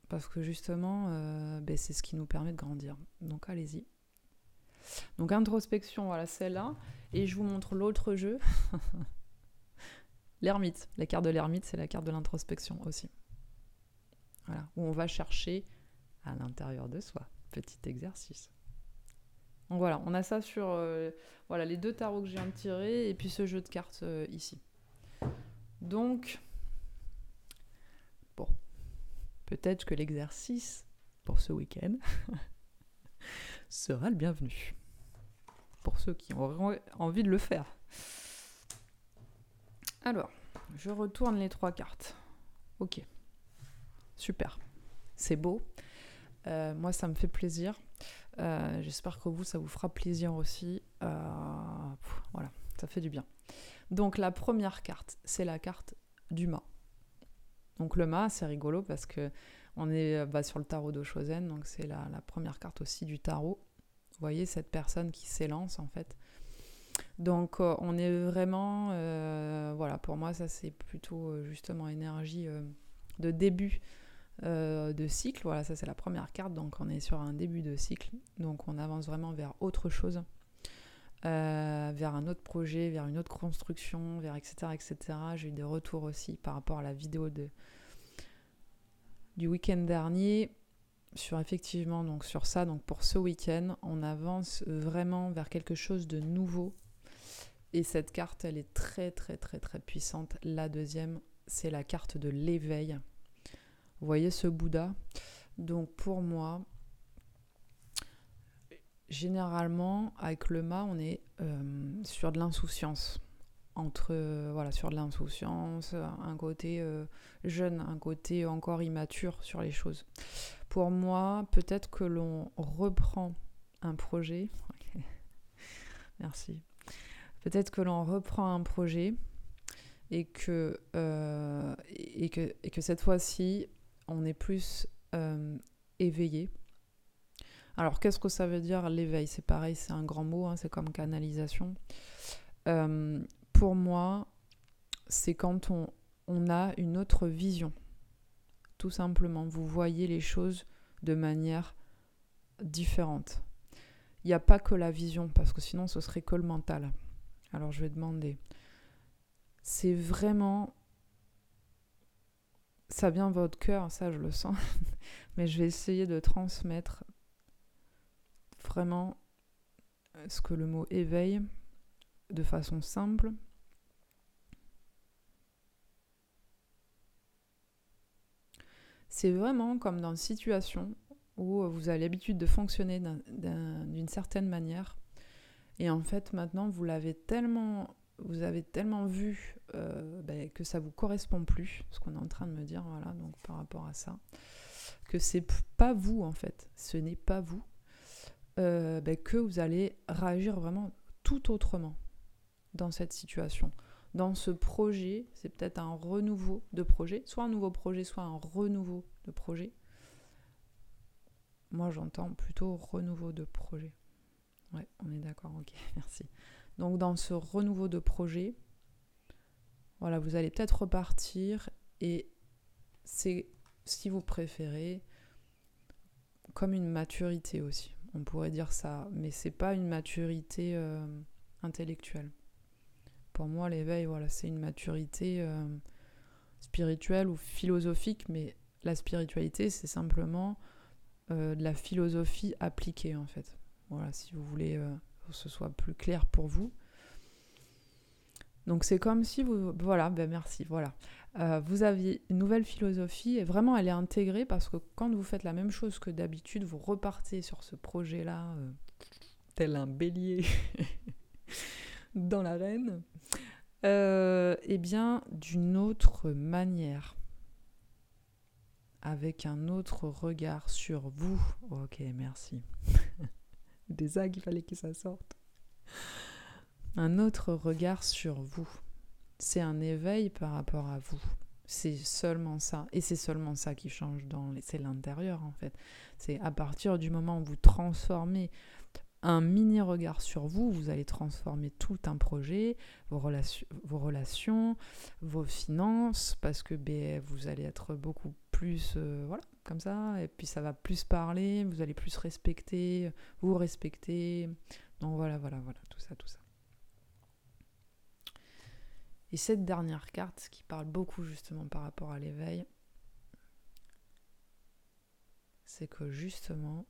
Parce que justement, euh, ben, c'est ce qui nous permet de grandir. Donc allez-y. Donc introspection, voilà celle-là. Et je vous montre l'autre jeu. [LAUGHS] l'ermite. La carte de l'ermite, c'est la carte de l'introspection aussi. Voilà, où on va chercher à l'intérieur de soi. Petit exercice. Donc voilà, on a ça sur euh, voilà, les deux tarots que j'ai viens et puis ce jeu de cartes euh, ici. Donc, peut-être que l'exercice pour ce week-end [LAUGHS] sera le bienvenu. Pour ceux qui auront envie de le faire. Alors, je retourne les trois cartes. Ok. Super. C'est beau. Euh, moi, ça me fait plaisir. Euh, j'espère que vous, ça vous fera plaisir aussi. Euh, voilà, ça fait du bien. Donc, la première carte, c'est la carte du mât. Donc le mât, c'est rigolo parce que on est euh, bah, sur le tarot de Chosen, donc c'est la, première carte aussi du tarot. Vous voyez cette personne qui s'élance en fait. Donc on est vraiment, voilà, pour moi ça c'est plutôt justement énergie de début de cycle. Voilà, ça c'est la première carte, donc on est sur un début de cycle. Donc on avance vraiment vers autre chose. vers un autre projet, vers une autre construction, vers etc. etc. J'ai eu des retours aussi par rapport à la vidéo de, du week-end dernier sur effectivement donc sur ça donc pour ce week-end on avance vraiment vers quelque chose de nouveau et cette carte elle est très très très très puissante la deuxième c'est la carte de l'éveil vous voyez ce Bouddha? Donc pour moi généralement avec le mât on est euh, sur de l'insouciance entre euh, voilà sur de l'insouciance, un côté euh, jeune, un côté encore immature sur les choses. Pour moi, peut-être que l'on reprend un projet. [LAUGHS] Merci. Peut-être que l'on reprend un projet et que, et que, et que cette fois-ci, on est plus éveillé. Alors, qu'est-ce que ça veut dire l'éveil? C'est pareil, c'est un grand mot, hein, c'est comme canalisation pour moi, c'est quand on, a une autre vision. Tout simplement, vous voyez les choses de manière différente. Il n'y a pas que la vision, parce que sinon ce serait que le mental. Alors je vais demander. C'est vraiment... Ça vient votre cœur, ça je le sens. [LAUGHS] Mais je vais essayer de transmettre vraiment ce que le mot éveil de façon simple C'est vraiment comme dans une situation où vous avez l'habitude de fonctionner d'une certaine manière. Et en fait, maintenant, vous l'avez tellement, vous avez tellement vu euh, ben, que ça vous correspond plus, ce qu'on est en train de me dire, voilà, donc par rapport à ça, que c'est pas vous en fait, ce n'est pas vous, euh, ben, que vous allez réagir vraiment tout autrement dans cette situation. Dans ce projet, c'est peut-être un renouveau de projet, soit un nouveau projet, soit un renouveau de projet. Moi, j'entends plutôt renouveau de projet. Ouais, on est d'accord, ok, [LAUGHS] merci. Donc, dans ce renouveau de projet, voilà, vous allez peut-être repartir et c'est, si vous préférez, comme une maturité aussi. On pourrait dire ça, mais c'est pas une maturité euh, intellectuelle. Pour moi, l'éveil, voilà, c'est une maturité euh, spirituelle ou philosophique, mais la spiritualité, c'est simplement euh, de la philosophie appliquée, en fait. Voilà, si vous voulez que ce soit plus clair pour vous. Donc c'est comme si vous... Voilà, ben merci, voilà. Euh, vous aviez une nouvelle philosophie et vraiment elle est intégrée parce que quand vous faites la même chose que d'habitude, vous repartez sur ce projet-là, euh, tel un bélier [LAUGHS] dans l'arène, euh, eh bien d'une autre manière, avec un autre regard sur vous. Ok, merci. [LAUGHS] Des agues, il fallait que ça sorte. Un autre regard sur vous c'est un éveil par rapport à vous. C'est seulement ça. Et c'est seulement ça qui change dans. C'est l'intérieur en fait. C'est à partir du moment où vous transformez un mini regard sur vous, vous allez transformer tout un projet, vos, relations, vos, finances, parce que ben, vous allez être beaucoup plus, euh, voilà, comme ça, et puis ça va plus parler, vous allez plus respecter, vous respecter. Donc voilà, voilà, voilà, tout ça, tout ça. Et cette dernière carte qui parle beaucoup justement par rapport à l'éveil, c'est que justement,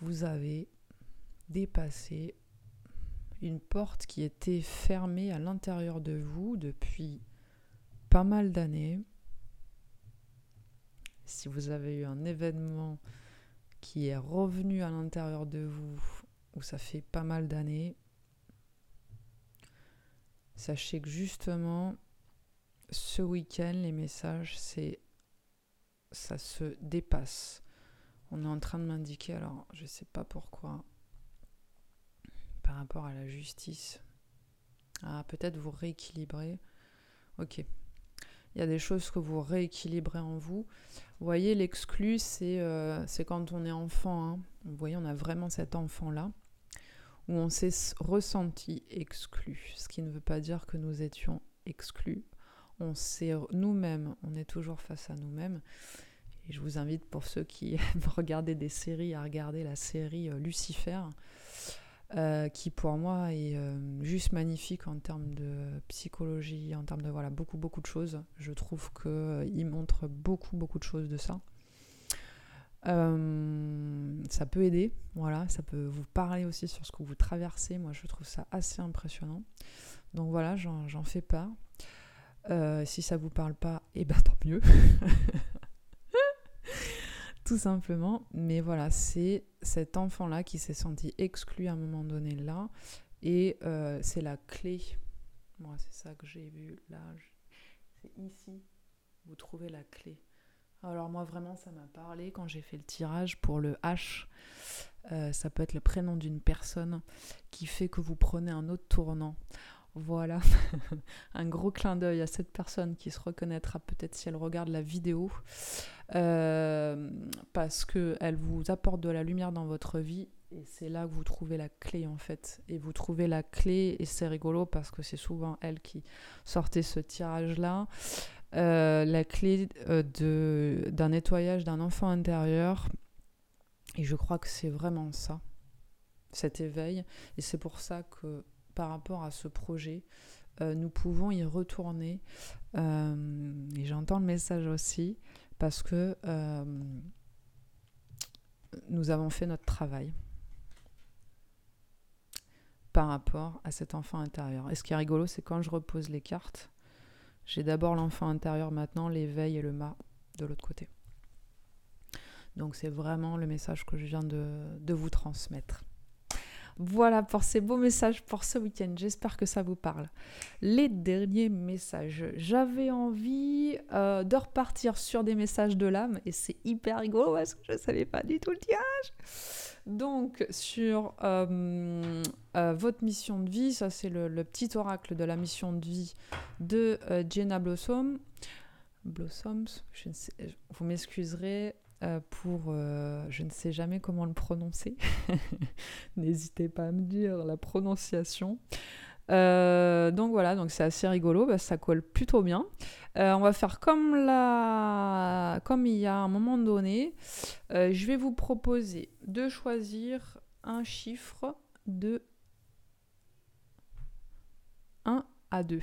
vous avez dépassé une porte qui était fermée à l'intérieur de vous depuis pas mal d'années. Si vous avez eu un événement qui est revenu à l'intérieur de vous, où ça fait pas mal d'années, Sachez que justement, ce week-end, les messages, c'est ça se dépasse. On est en train de m'indiquer, alors je ne sais pas pourquoi, par rapport à la justice. Ah, peut-être vous rééquilibrez. Ok. Il y a des choses que vous rééquilibrez en vous. Vous voyez, l'exclu, c'est euh, quand on est enfant. Hein. Vous voyez, on a vraiment cet enfant-là où on s'est ressenti exclu, ce qui ne veut pas dire que nous étions exclus. On s'est nous-mêmes, on est toujours face à nous-mêmes. Et je vous invite pour ceux qui [LAUGHS] aiment regarder des séries à regarder la série euh, Lucifer, euh, qui pour moi est euh, juste magnifique en termes de psychologie, en termes de voilà beaucoup beaucoup de choses. Je trouve qu'il montre beaucoup beaucoup de choses de ça. Ça peut aider, voilà, ça peut vous parler aussi sur ce que vous traversez. Moi, je trouve ça assez impressionnant. Donc voilà, j'en fais. Euh, si ça vous parle pas, eh ben tant mieux. [LAUGHS] Tout simplement. Mais voilà, c'est cet enfant-là qui s'est senti exclu à un moment donné là. Et euh, c'est la clé. Moi, c'est ça que j'ai vu là. C'est ici. Vous trouvez la clé. Alors moi vraiment ça m'a parlé quand j'ai fait le tirage pour le H. Euh, ça peut être le prénom d'une personne qui fait que vous prenez un autre tournant. Voilà, [LAUGHS] un gros clin d'œil à cette personne qui se reconnaîtra peut-être si elle regarde la vidéo, euh, parce qu'elle vous apporte de la lumière dans votre vie et c'est là que vous trouvez la clé en fait. Et vous trouvez la clé et c'est rigolo parce que c'est souvent elle qui sortait ce tirage-là. Euh, la clé euh, d'un nettoyage d'un enfant intérieur. Et je crois que c'est vraiment ça, cet éveil. Et c'est pour ça que par rapport à ce projet, nous pouvons y retourner. et j'entends le message aussi parce que nous avons fait notre travail par rapport à cet enfant intérieur. Et ce qui est rigolo, c'est quand je repose les cartes, j'ai d'abord l'enfant intérieur maintenant, l'éveil et le mât de l'autre côté. Donc c'est vraiment le message que je viens de, vous transmettre. Voilà pour ces beaux messages pour ce week-end. J'espère que ça vous parle. Les derniers messages. J'avais envie euh, de repartir sur des messages de l'âme et c'est hyper rigolo parce que je ne savais pas du tout le tirage. Donc, sur euh, euh, votre mission de vie, ça c'est le, petit oracle de la mission de vie de Jenna Blossom. Blossoms, vous m'excuserez, pour euh, je ne sais jamais comment le prononcer. [LAUGHS] N'hésitez pas à me dire la prononciation. Euh, donc voilà, donc c'est assez rigolo, bah, ça colle plutôt bien. on va faire comme la... il y a un moment donné. je vais vous proposer de choisir un chiffre de 1 à 2.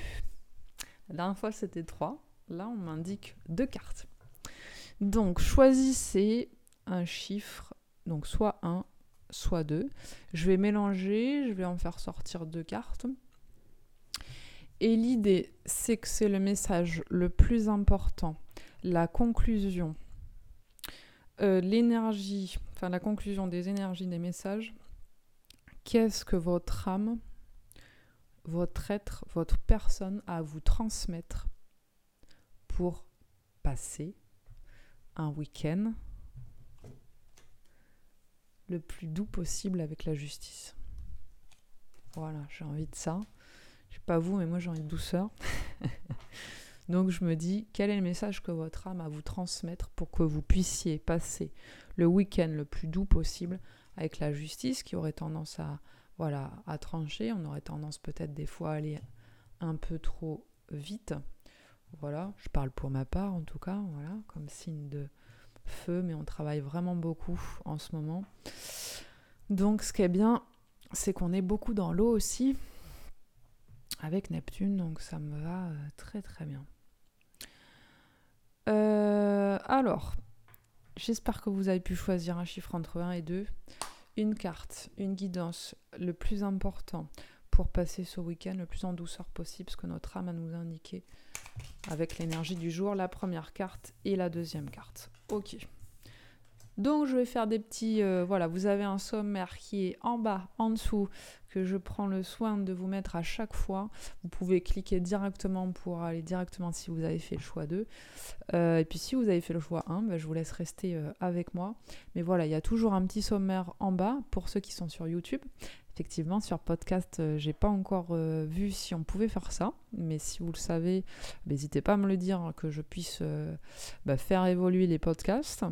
La dernière fois c'était 3. Là on m'indique deux cartes. Donc choisissez un chiffre, donc soit 1, soit 2. Je vais mélanger, je vais en faire sortir deux cartes. Et l'idée, c'est que c'est le message le plus important, la conclusion, euh, l'énergie, enfin la conclusion des énergies des messages. Qu'est-ce que votre âme, votre être, votre personne a à vous transmettre pour passer un week-end le plus doux possible avec la justice. Voilà, j'ai envie de ça. Je sais pas vous, mais moi j'ai envie de douceur. [LAUGHS] Donc je me dis, quel est le message que votre âme a à vous transmettre pour que vous puissiez passer le week-end le plus doux possible avec la justice qui aurait tendance à, voilà, à trancher? On aurait tendance peut-être des fois à aller un peu trop vite. Voilà, je parle pour ma part en tout cas, voilà, comme signe de feu, mais on travaille vraiment beaucoup en ce moment. Donc ce qui est bien, c'est qu'on est beaucoup dans l'eau aussi, avec Neptune, donc ça me va euh, très très bien. Euh, alors, j'espère que vous avez pu choisir un chiffre entre 1 et 2. Une carte, une guidance, le plus important pour passer ce week-end le plus en douceur possible, ce que notre âme a nous indiqué avec l'énergie du jour, la première carte et la deuxième carte. Ok. Donc je vais faire des petits... Euh, voilà, vous avez un sommaire qui est en bas, en dessous, que je prends le soin de vous mettre à chaque fois. Vous pouvez cliquer directement pour aller directement si vous avez fait le choix 2. Euh, et puis si vous avez fait le choix 1, ben, je vous laisse rester euh, avec moi. Mais voilà, il y a toujours un petit sommaire en bas pour ceux qui sont sur YouTube. Effectivement, sur podcast, euh, j'ai pas encore euh, vu si on pouvait faire ça, mais si vous le savez, n'hésitez pas à me le dire que je puisse euh, bah, faire évoluer les podcasts.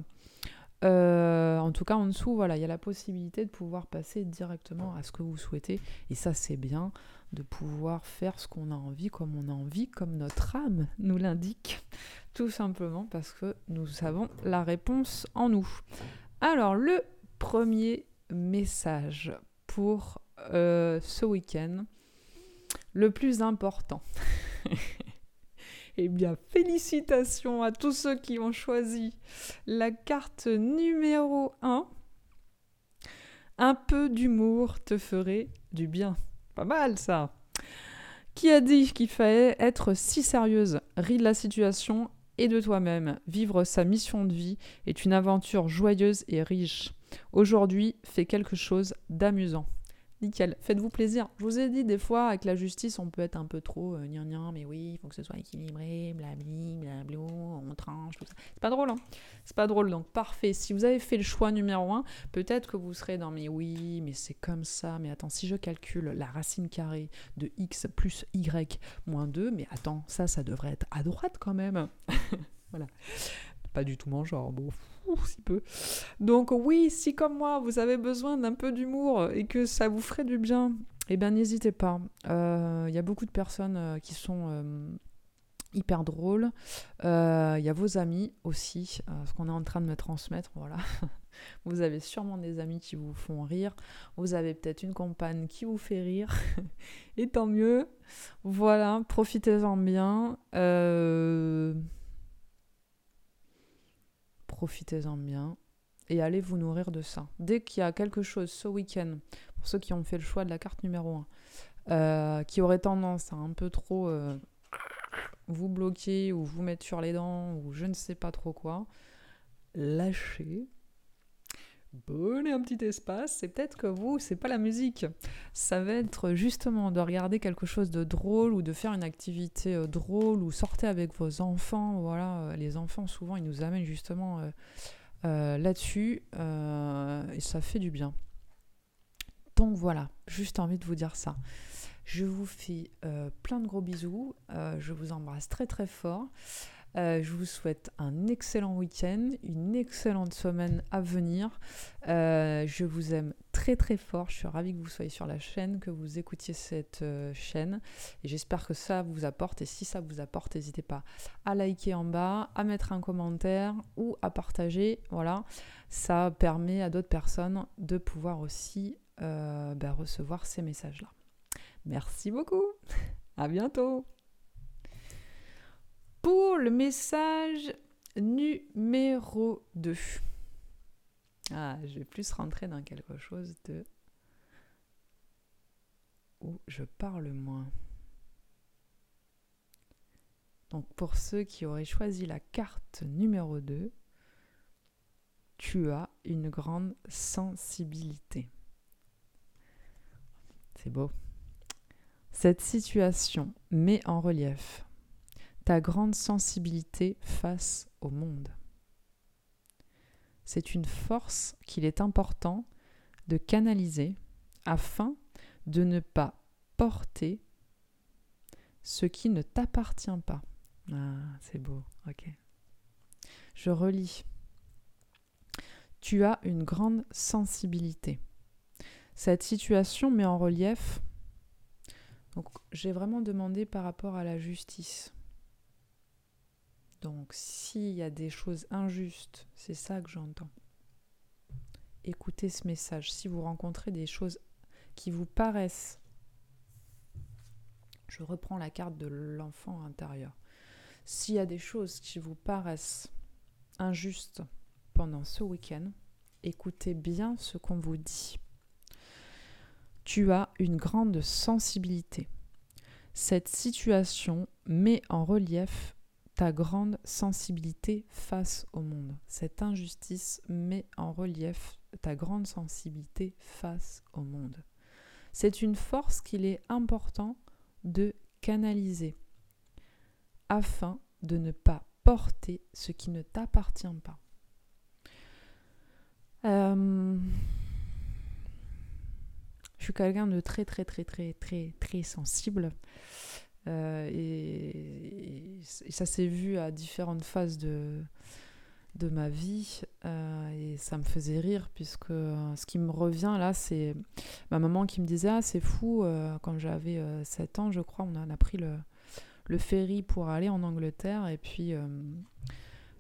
en tout cas, en dessous, voilà, il y a la possibilité de pouvoir passer directement à ce que vous souhaitez, et ça c'est bien de pouvoir faire ce qu'on a envie, comme on a envie, comme notre âme nous l'indique, [LAUGHS] tout simplement parce que nous avons la réponse en nous. Alors, le premier message pour euh, ce week-end. Le plus important. [LAUGHS] eh bien, félicitations à tous ceux qui ont choisi la carte numéro 1. Un peu d'humour te ferait du bien. Pas mal ça. Qui a dit qu'il fallait être si sérieuse Ris de la situation et de toi-même. Vivre sa mission de vie est une aventure joyeuse et riche. Aujourd'hui, fais quelque chose d'amusant. Nickel, faites-vous plaisir. Je vous ai dit, des fois, avec la justice, on peut être un peu trop euh, mais oui, il faut que ce soit équilibré, blabli, blablou, on tranche, tout ça. C'est pas drôle, hein C'est pas drôle, donc parfait. Si vous avez fait le choix numéro un, peut-être que vous serez dans, mais oui, mais c'est comme ça, mais attends, si je calcule la racine carrée de x plus y moins 2, mais attends, ça, ça devrait être à droite quand même. [LAUGHS] voilà pas du tout mon genre, bon, [LAUGHS] si peu. Donc oui, si comme moi, vous avez besoin d'un peu d'humour et que ça vous ferait du bien, eh bien n'hésitez pas. Il euh, y a beaucoup de personnes euh, qui sont euh, hyper drôles. Il y a vos amis aussi, ce qu'on est en train de me transmettre, voilà. [LAUGHS] Vous avez sûrement des amis qui vous font rire. Vous avez peut-être une compagne qui vous fait rire. [LAUGHS] Et tant mieux. Voilà, profitez-en bien. Euh profitez-en bien et allez vous nourrir de ça. Dès qu'il y a quelque chose ce week-end, pour ceux qui ont fait le choix de la carte numéro 1, euh, qui aurait tendance à un peu trop euh, vous bloquer ou vous mettre sur les dents ou je ne sais pas trop quoi, lâchez, Prenez un petit espace, c'est peut-être que vous, c'est pas la musique. Ça va être justement de regarder quelque chose de drôle ou de faire une activité euh, drôle ou sortir avec vos enfants. Voilà, euh, les enfants, souvent, ils nous amènent justement euh, là-dessus et ça fait du bien. Donc voilà, juste envie de vous dire ça. Je vous fais plein de gros bisous. je vous embrasse très très fort. Euh, je vous souhaite un excellent week-end, une excellente semaine à venir. Euh, je vous aime très très fort. Je suis ravie que vous soyez sur la chaîne, que vous écoutiez cette euh, chaîne. Et j'espère que ça vous apporte. Et si ça vous apporte, n'hésitez pas à liker en bas, à mettre un commentaire ou à partager. Voilà, ça permet à d'autres personnes de pouvoir aussi ben, recevoir ces messages-là. Merci beaucoup. [LAUGHS] À bientôt. Pour le message numéro 2. Ah, je vais plus rentrer dans quelque chose de où je parle moins. Donc pour ceux qui auraient choisi la carte numéro 2, tu as une grande sensibilité. C'est beau. Cette situation met en relief ta grande sensibilité face au monde. C'est une force qu'il est important de canaliser afin de ne pas porter ce qui ne t'appartient pas. Ah, c'est beau, ok. Je relis. Tu as une grande sensibilité. Cette situation met en relief. Donc, j'ai vraiment demandé par rapport à la justice. Donc s'il y a des choses injustes, c'est ça que j'entends. Écoutez ce message. Si vous rencontrez des choses qui vous paraissent... Je reprends la carte de l'enfant intérieur. S'il y a des choses qui vous paraissent injustes pendant ce week-end, écoutez bien ce qu'on vous dit. Tu as une grande sensibilité. Cette situation met en relief ta grande sensibilité face au monde. Cette injustice met en relief ta grande sensibilité face au monde. C'est une force qu'il est important de canaliser afin de ne pas porter ce qui ne t'appartient pas. Euh, je suis quelqu'un de très très très très très très sensible. Euh, et, ça s'est vu à différentes phases de, de ma vie euh, et ça me faisait rire puisque euh, ce qui me revient là c'est ma maman qui me disait ah c'est fou quand j'avais 7 ans je crois on a, pris le, ferry pour aller en Angleterre et puis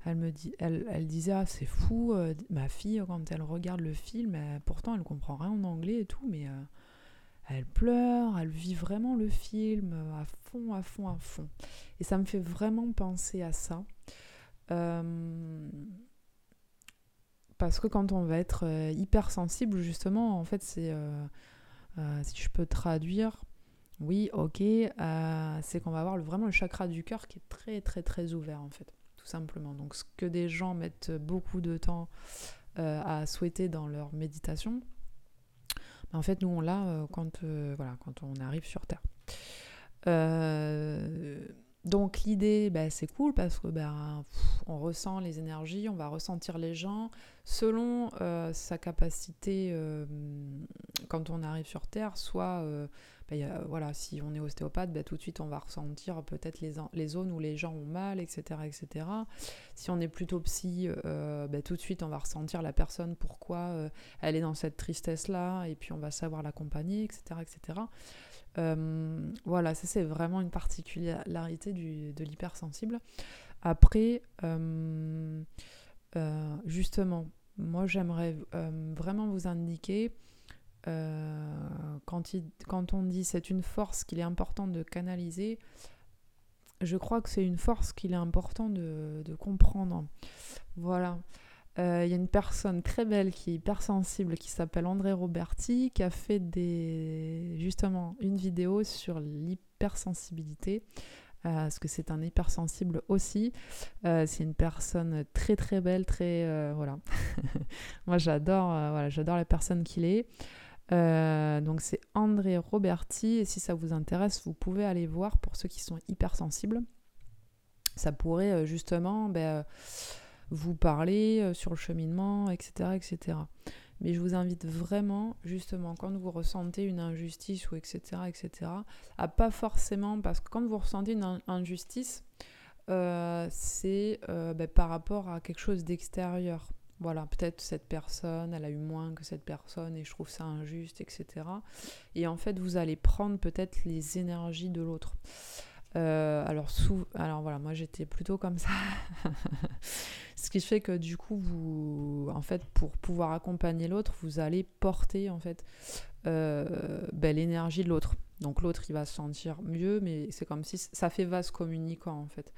elle me dit elle disait ah c'est fou ma fille quand elle regarde le film pourtant elle comprend rien en anglais et tout mais elle pleure, elle vit vraiment le film à fond, à fond, à fond. Et ça me fait vraiment penser à ça. Euh, parce que quand on va être euh, hypersensible, justement, en fait, c'est. Euh, si je peux traduire, oui, ok, c'est qu'on va avoir vraiment le chakra du cœur qui est très, très, très ouvert, en fait, tout simplement. Donc, ce que des gens mettent beaucoup de temps à souhaiter dans leur méditation, en fait, nous, on l'a euh, quand, euh, voilà, quand on arrive sur Terre. Euh, donc l'idée, bah, c'est cool parce que bah, on ressent les énergies, on va ressentir les gens selon sa capacité quand on arrive sur Terre, soit bah, voilà, si on est ostéopathe, bah, tout de suite on va ressentir peut-être les, zones où les gens ont mal, etc. etc. Si on est plutôt psy, euh, bah, tout de suite on va ressentir la personne, pourquoi euh, elle est dans cette tristesse-là, et puis on va savoir l'accompagner, etc. etc. Euh, voilà, ça c'est vraiment une particularité de l'hypersensible. Après, justement, moi j'aimerais vraiment vous indiquer euh, quand, on dit c'est une force qu'il est important de canaliser, je crois que c'est une force qu'il est important de, comprendre. Voilà. Euh, il y a une personne très belle qui est hypersensible qui s'appelle André Roberti qui a fait justement une vidéo sur l'hypersensibilité. parce que c'est un hypersensible aussi. c'est une personne très très belle, très voilà. [LAUGHS] Moi j'adore voilà, j'adore la personne qu'il est. donc c'est André Roberti et si ça vous intéresse, vous pouvez aller voir pour ceux qui sont hypersensibles. Ça pourrait justement ben, vous parler sur le cheminement, etc., etc. Mais je vous invite vraiment, justement, quand vous ressentez une injustice ou etc., etc., à pas forcément, parce que quand vous ressentez une injustice, euh, c'est euh, ben, par rapport à quelque chose d'extérieur. Voilà, peut-être cette personne, elle a eu moins que cette personne et je trouve ça injuste, etc. Et en fait, vous allez prendre peut-être les énergies de l'autre. Euh, alors, sous... alors voilà, moi j'étais plutôt comme ça. [LAUGHS] Ce qui fait que du coup, vous, en fait, pour pouvoir accompagner l'autre, vous allez porter en fait euh, ben, l'énergie de l'autre. Donc l'autre, il va se sentir mieux, mais c'est comme si ça fait vase communicant en fait.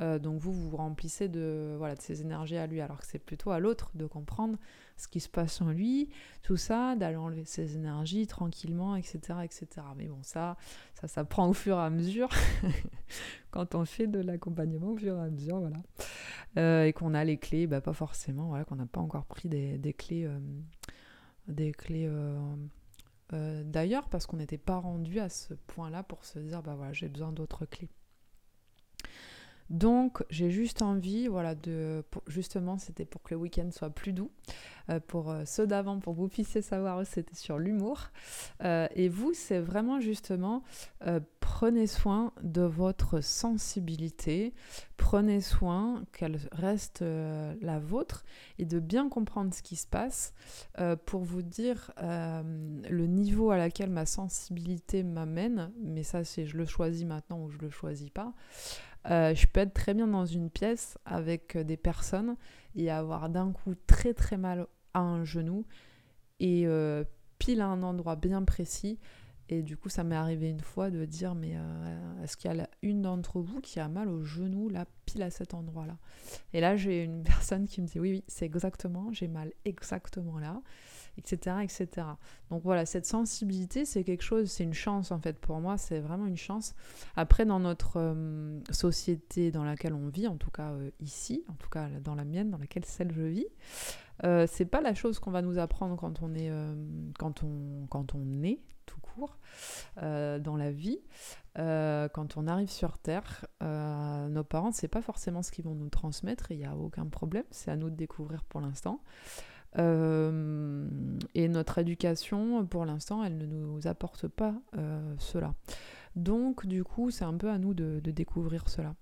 Euh, donc vous, vous remplissez de, voilà, de ces énergies à lui, alors que c'est plutôt à l'autre de comprendre ce qui se passe en lui, tout ça, d'aller enlever ses énergies tranquillement, etc., etc. Mais bon, ça, ça, ça prend au fur et à mesure [LAUGHS] quand on fait de l'accompagnement au fur et à mesure, voilà. Euh, et qu'on a les clés, bah, pas forcément, voilà, qu'on n'a pas encore pris des, clés, euh, des clés euh, d'ailleurs, parce qu'on n'était pas rendu à ce point-là pour se dire, bah voilà, j'ai besoin d'autres clés. Donc j'ai juste envie, voilà, de justement c'était pour que le week-end soit plus doux. Euh, pour euh, ceux d'avant, pour que vous puissiez savoir, c'était sur l'humour. et vous, c'est vraiment justement prenez soin de votre sensibilité, prenez soin qu'elle reste la vôtre et de bien comprendre ce qui se passe pour vous dire le niveau à laquelle ma sensibilité m'amène. Mais ça, c'est je le choisis maintenant ou je le choisis pas. Euh, je peux être très bien dans une pièce avec euh, des personnes et avoir d'un coup très très mal à un genou et euh, pile à un endroit bien précis. Et du coup, ça m'est arrivé une fois de dire Mais est-ce qu'il y a une d'entre vous qui a mal au genou, là, pile à cet endroit-là? Et là, j'ai une [LAUGHS] personne qui me dit Oui, oui, c'est exactement, j'ai mal exactement là etc.. Donc voilà, cette sensibilité, c'est quelque chose, c'est une chance en fait pour moi, c'est vraiment une chance. Après, dans notre euh, société dans laquelle on vit, en tout cas euh, ici, en tout cas dans la mienne, dans laquelle celle je vis, euh, c'est pas la chose qu'on va nous apprendre quand on est, quand on, quand on tout court dans la vie. quand on arrive sur Terre, nos parents, c'est pas forcément ce qu'ils vont nous transmettre, il n'y a aucun problème, c'est à nous de découvrir pour l'instant. Euh, et notre éducation, pour l'instant, elle ne nous apporte pas euh, cela. Donc, du coup, c'est un peu à nous de, découvrir cela.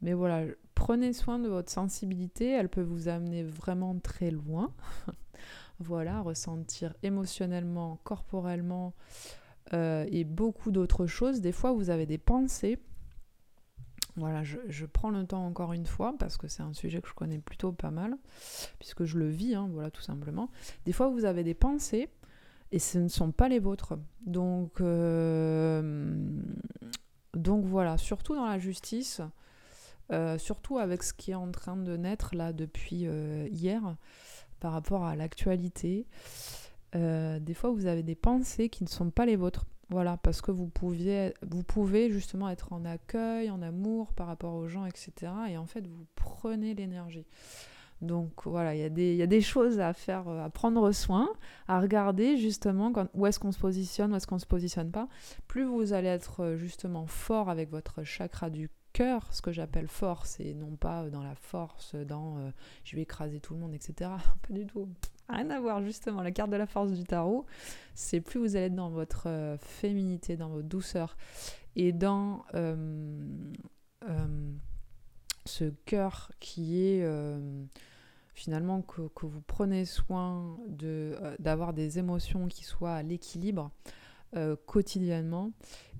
Mais voilà, prenez soin de votre sensibilité, elle peut vous amener vraiment très loin. [LAUGHS] voilà, ressentir émotionnellement, corporellement euh, et beaucoup d'autres choses. Des fois, vous avez des pensées voilà, je, prends le temps encore une fois parce que c'est un sujet que je connais plutôt pas mal, puisque je le vis, hein, voilà, tout simplement. Des fois, vous avez des pensées et ce ne sont pas les vôtres. Donc, euh, voilà, surtout dans la justice, euh, surtout avec ce qui est en train de naître là depuis euh, hier par rapport à l'actualité. des fois, vous avez des pensées qui ne sont pas les vôtres. Voilà, parce que vous, pouviez, vous pouvez justement être en accueil, en amour par rapport aux gens, etc. Et en fait, vous prenez l'énergie. Donc voilà, il y, a des choses à faire, à prendre soin, à regarder justement où est-ce qu'on se positionne, où est-ce qu'on ne se positionne pas. Plus vous allez être euh, justement fort avec votre chakra du cœur, ce que j'appelle force, et non pas dans la force, dans euh, je vais écraser tout le monde, etc. [LAUGHS] pas du tout. Rien à voir, justement. La carte de la force du tarot, c'est plus vous allez dans votre euh, féminité, dans votre douceur et dans euh, ce cœur qui est finalement que, que, vous prenez soin d'avoir des émotions qui soient à l'équilibre euh, quotidiennement.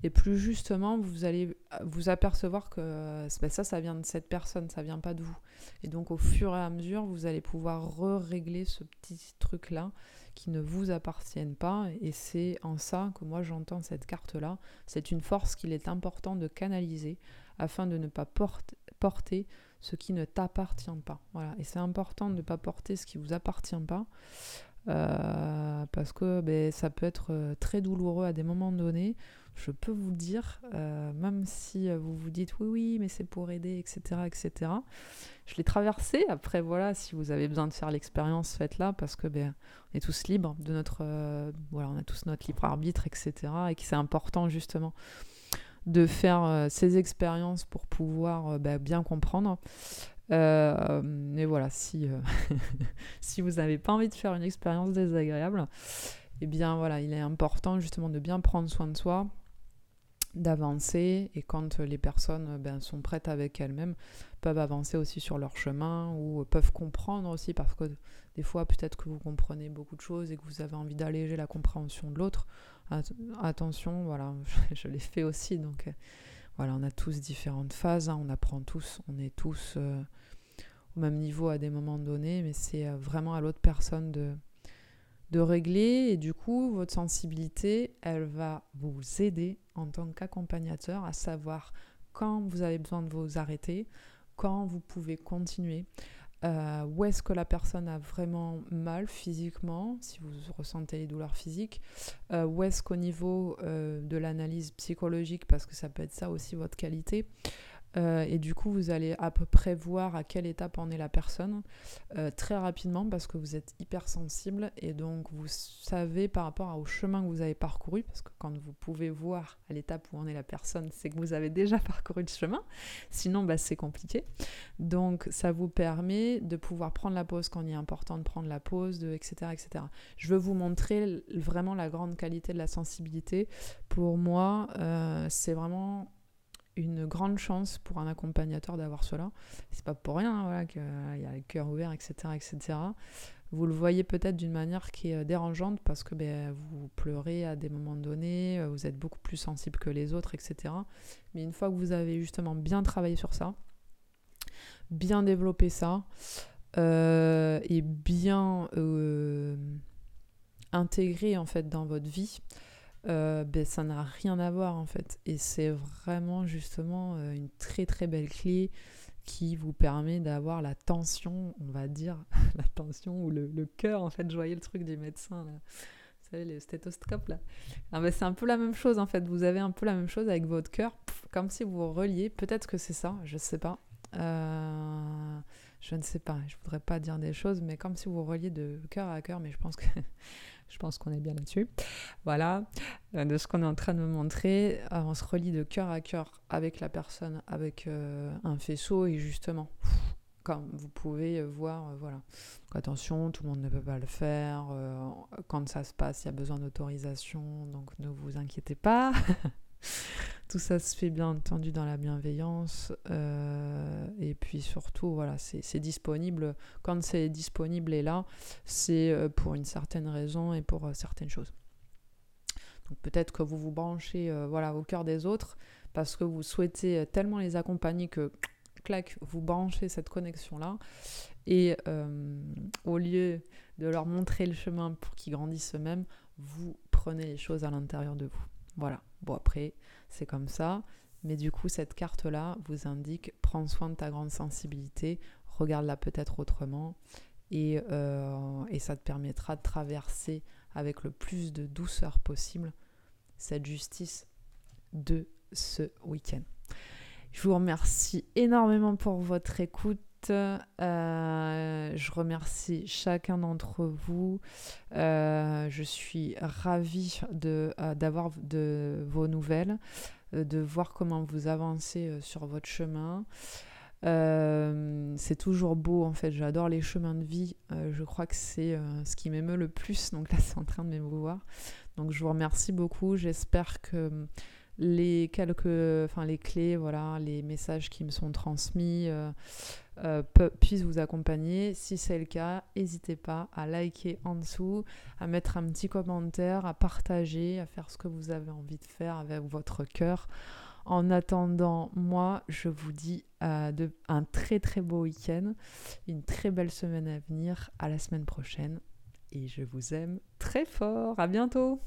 Et plus justement, vous allez vous apercevoir que ben ça, ça vient de cette personne, ça vient pas de vous. Et donc au fur et à mesure, vous allez pouvoir régler ce petit truc-là qui ne vous appartiennent pas. Et c'est en ça que moi j'entends cette carte-là. C'est une force qu'il est important de canaliser afin de ne pas porter ce qui ne t'appartient pas. Voilà. Et c'est important de ne pas porter ce qui vous appartient pas. Euh, parce que ben, ça peut être euh, très douloureux à des moments donnés, je peux vous dire, euh, même si vous vous dites oui, oui, mais c'est pour aider, etc., etc., je l'ai traversé. Après, voilà, si vous avez besoin de faire l'expérience, faites-la parce que ben, on est tous libres de notre. Voilà, on a tous notre libre arbitre, etc., et que c'est important justement de faire ces expériences pour pouvoir ben, bien comprendre. Mais voilà, si, [LAUGHS] si vous n'avez pas envie de faire une expérience désagréable, eh bien voilà, il est important justement de bien prendre soin de soi, d'avancer et quand les personnes ben, sont prêtes avec elles-mêmes, peuvent avancer aussi sur leur chemin ou peuvent comprendre aussi parce que des fois peut-être que vous comprenez beaucoup de choses et que vous avez envie d'alléger la compréhension de l'autre. attention, voilà, [LAUGHS] je, l'ai fait aussi donc euh, voilà, on a tous différentes phases, hein, on apprend tous, on est tous euh, au même niveau à des moments donnés, mais c'est euh, vraiment à l'autre personne de, de régler. Et du coup votre sensibilité elle va vous aider en tant qu'accompagnateur à savoir quand vous avez besoin de vous arrêter, quand vous pouvez continuer, euh, où est-ce que la personne a vraiment mal physiquement, si vous ressentez les douleurs physiques, euh, où est-ce qu'au niveau de l'analyse psychologique, parce que ça peut être ça aussi votre qualité, euh, et du coup, vous allez à peu près voir à quelle étape en est la personne euh, très rapidement parce que vous êtes hyper sensible et donc vous savez par rapport au chemin que vous avez parcouru, parce que quand vous pouvez voir à l'étape où en est la personne, c'est que vous avez déjà [LAUGHS] parcouru le chemin. Sinon, bah, c'est compliqué. Donc, ça vous permet de pouvoir prendre la pause quand il est important de prendre la pause, de, etc., etc. Je veux vous montrer vraiment la grande qualité de la sensibilité. Pour moi, euh, c'est vraiment une grande chance pour un accompagnateur d'avoir cela. C'est pas pour rien hein, voilà, qu'il y a le cœur ouvert, etc. etc. Vous le voyez peut-être d'une manière qui est euh, dérangeante parce que ben, vous pleurez à des moments donnés, euh, vous êtes beaucoup plus sensible que les autres, etc. Mais une fois que vous avez justement bien travaillé sur ça, bien développé ça, euh, et bien intégré en fait dans votre vie, euh, ben, ça n'a rien à voir en fait. Et c'est vraiment justement euh, une très très belle clé qui vous permet d'avoir la tension, on va dire, [LAUGHS] la tension ou le, le cœur en fait, je voyais le truc du médecin. Vous savez, le stéthoscope là. Ah, ben, c'est un peu la même chose en fait, vous avez un peu la même chose avec votre cœur, comme si vous reliez, peut-être que c'est ça, je sais pas. Euh, je ne sais pas, je voudrais pas dire des choses, mais comme si vous reliez de cœur à cœur, mais je pense que je pense qu'on est bien là-dessus. Voilà, euh, de ce qu'on est en train de me montrer, euh, on se relie de cœur à cœur avec la personne, avec euh, un faisceau, et justement, comme vous pouvez voir, voilà. attention, tout le monde ne peut pas le faire. quand ça se passe, il y a besoin d'autorisation, donc ne vous inquiétez pas. [LAUGHS] [LAUGHS] Tout ça se fait bien entendu dans la bienveillance. Euh, et puis surtout, voilà, c'est disponible. Quand c'est disponible et là, c'est euh, pour une certaine raison et pour euh, certaines choses. Donc peut-être que vous vous branchez voilà, au cœur des autres parce que vous souhaitez tellement les accompagner que, clac, vous branchez cette connexion-là. Et au lieu de leur montrer le chemin pour qu'ils grandissent eux-mêmes, vous prenez les choses à l'intérieur de vous. Voilà. Bon, après, c'est comme ça. Mais du coup, cette carte-là vous indique prends soin de ta grande sensibilité, regarde-la peut-être autrement. Et, euh, et, ça te permettra de traverser avec le plus de douceur possible cette justice de ce week-end. Je vous remercie énormément pour votre écoute. Euh, je remercie chacun d'entre vous. Euh, je suis ravie euh, d'avoir de vos nouvelles, de voir comment vous avancez sur votre chemin. c'est toujours beau en fait, j'adore les chemins de vie. je crois que c'est ce qui m'émeut le plus. Donc là, [LAUGHS] c'est en train de m'émouvoir. Donc je vous remercie beaucoup. J'espère que les quelques, enfin les clés, voilà, les messages qui me sont transmis euh, puissent vous accompagner. Si c'est le cas, n'hésitez pas à liker en dessous, à mettre un petit commentaire, à partager, à faire ce que vous avez envie de faire avec votre cœur. En attendant, moi, je vous dis euh, de, un très très beau week-end, une très belle semaine à venir. À la semaine prochaine. Et je vous aime très fort. À bientôt.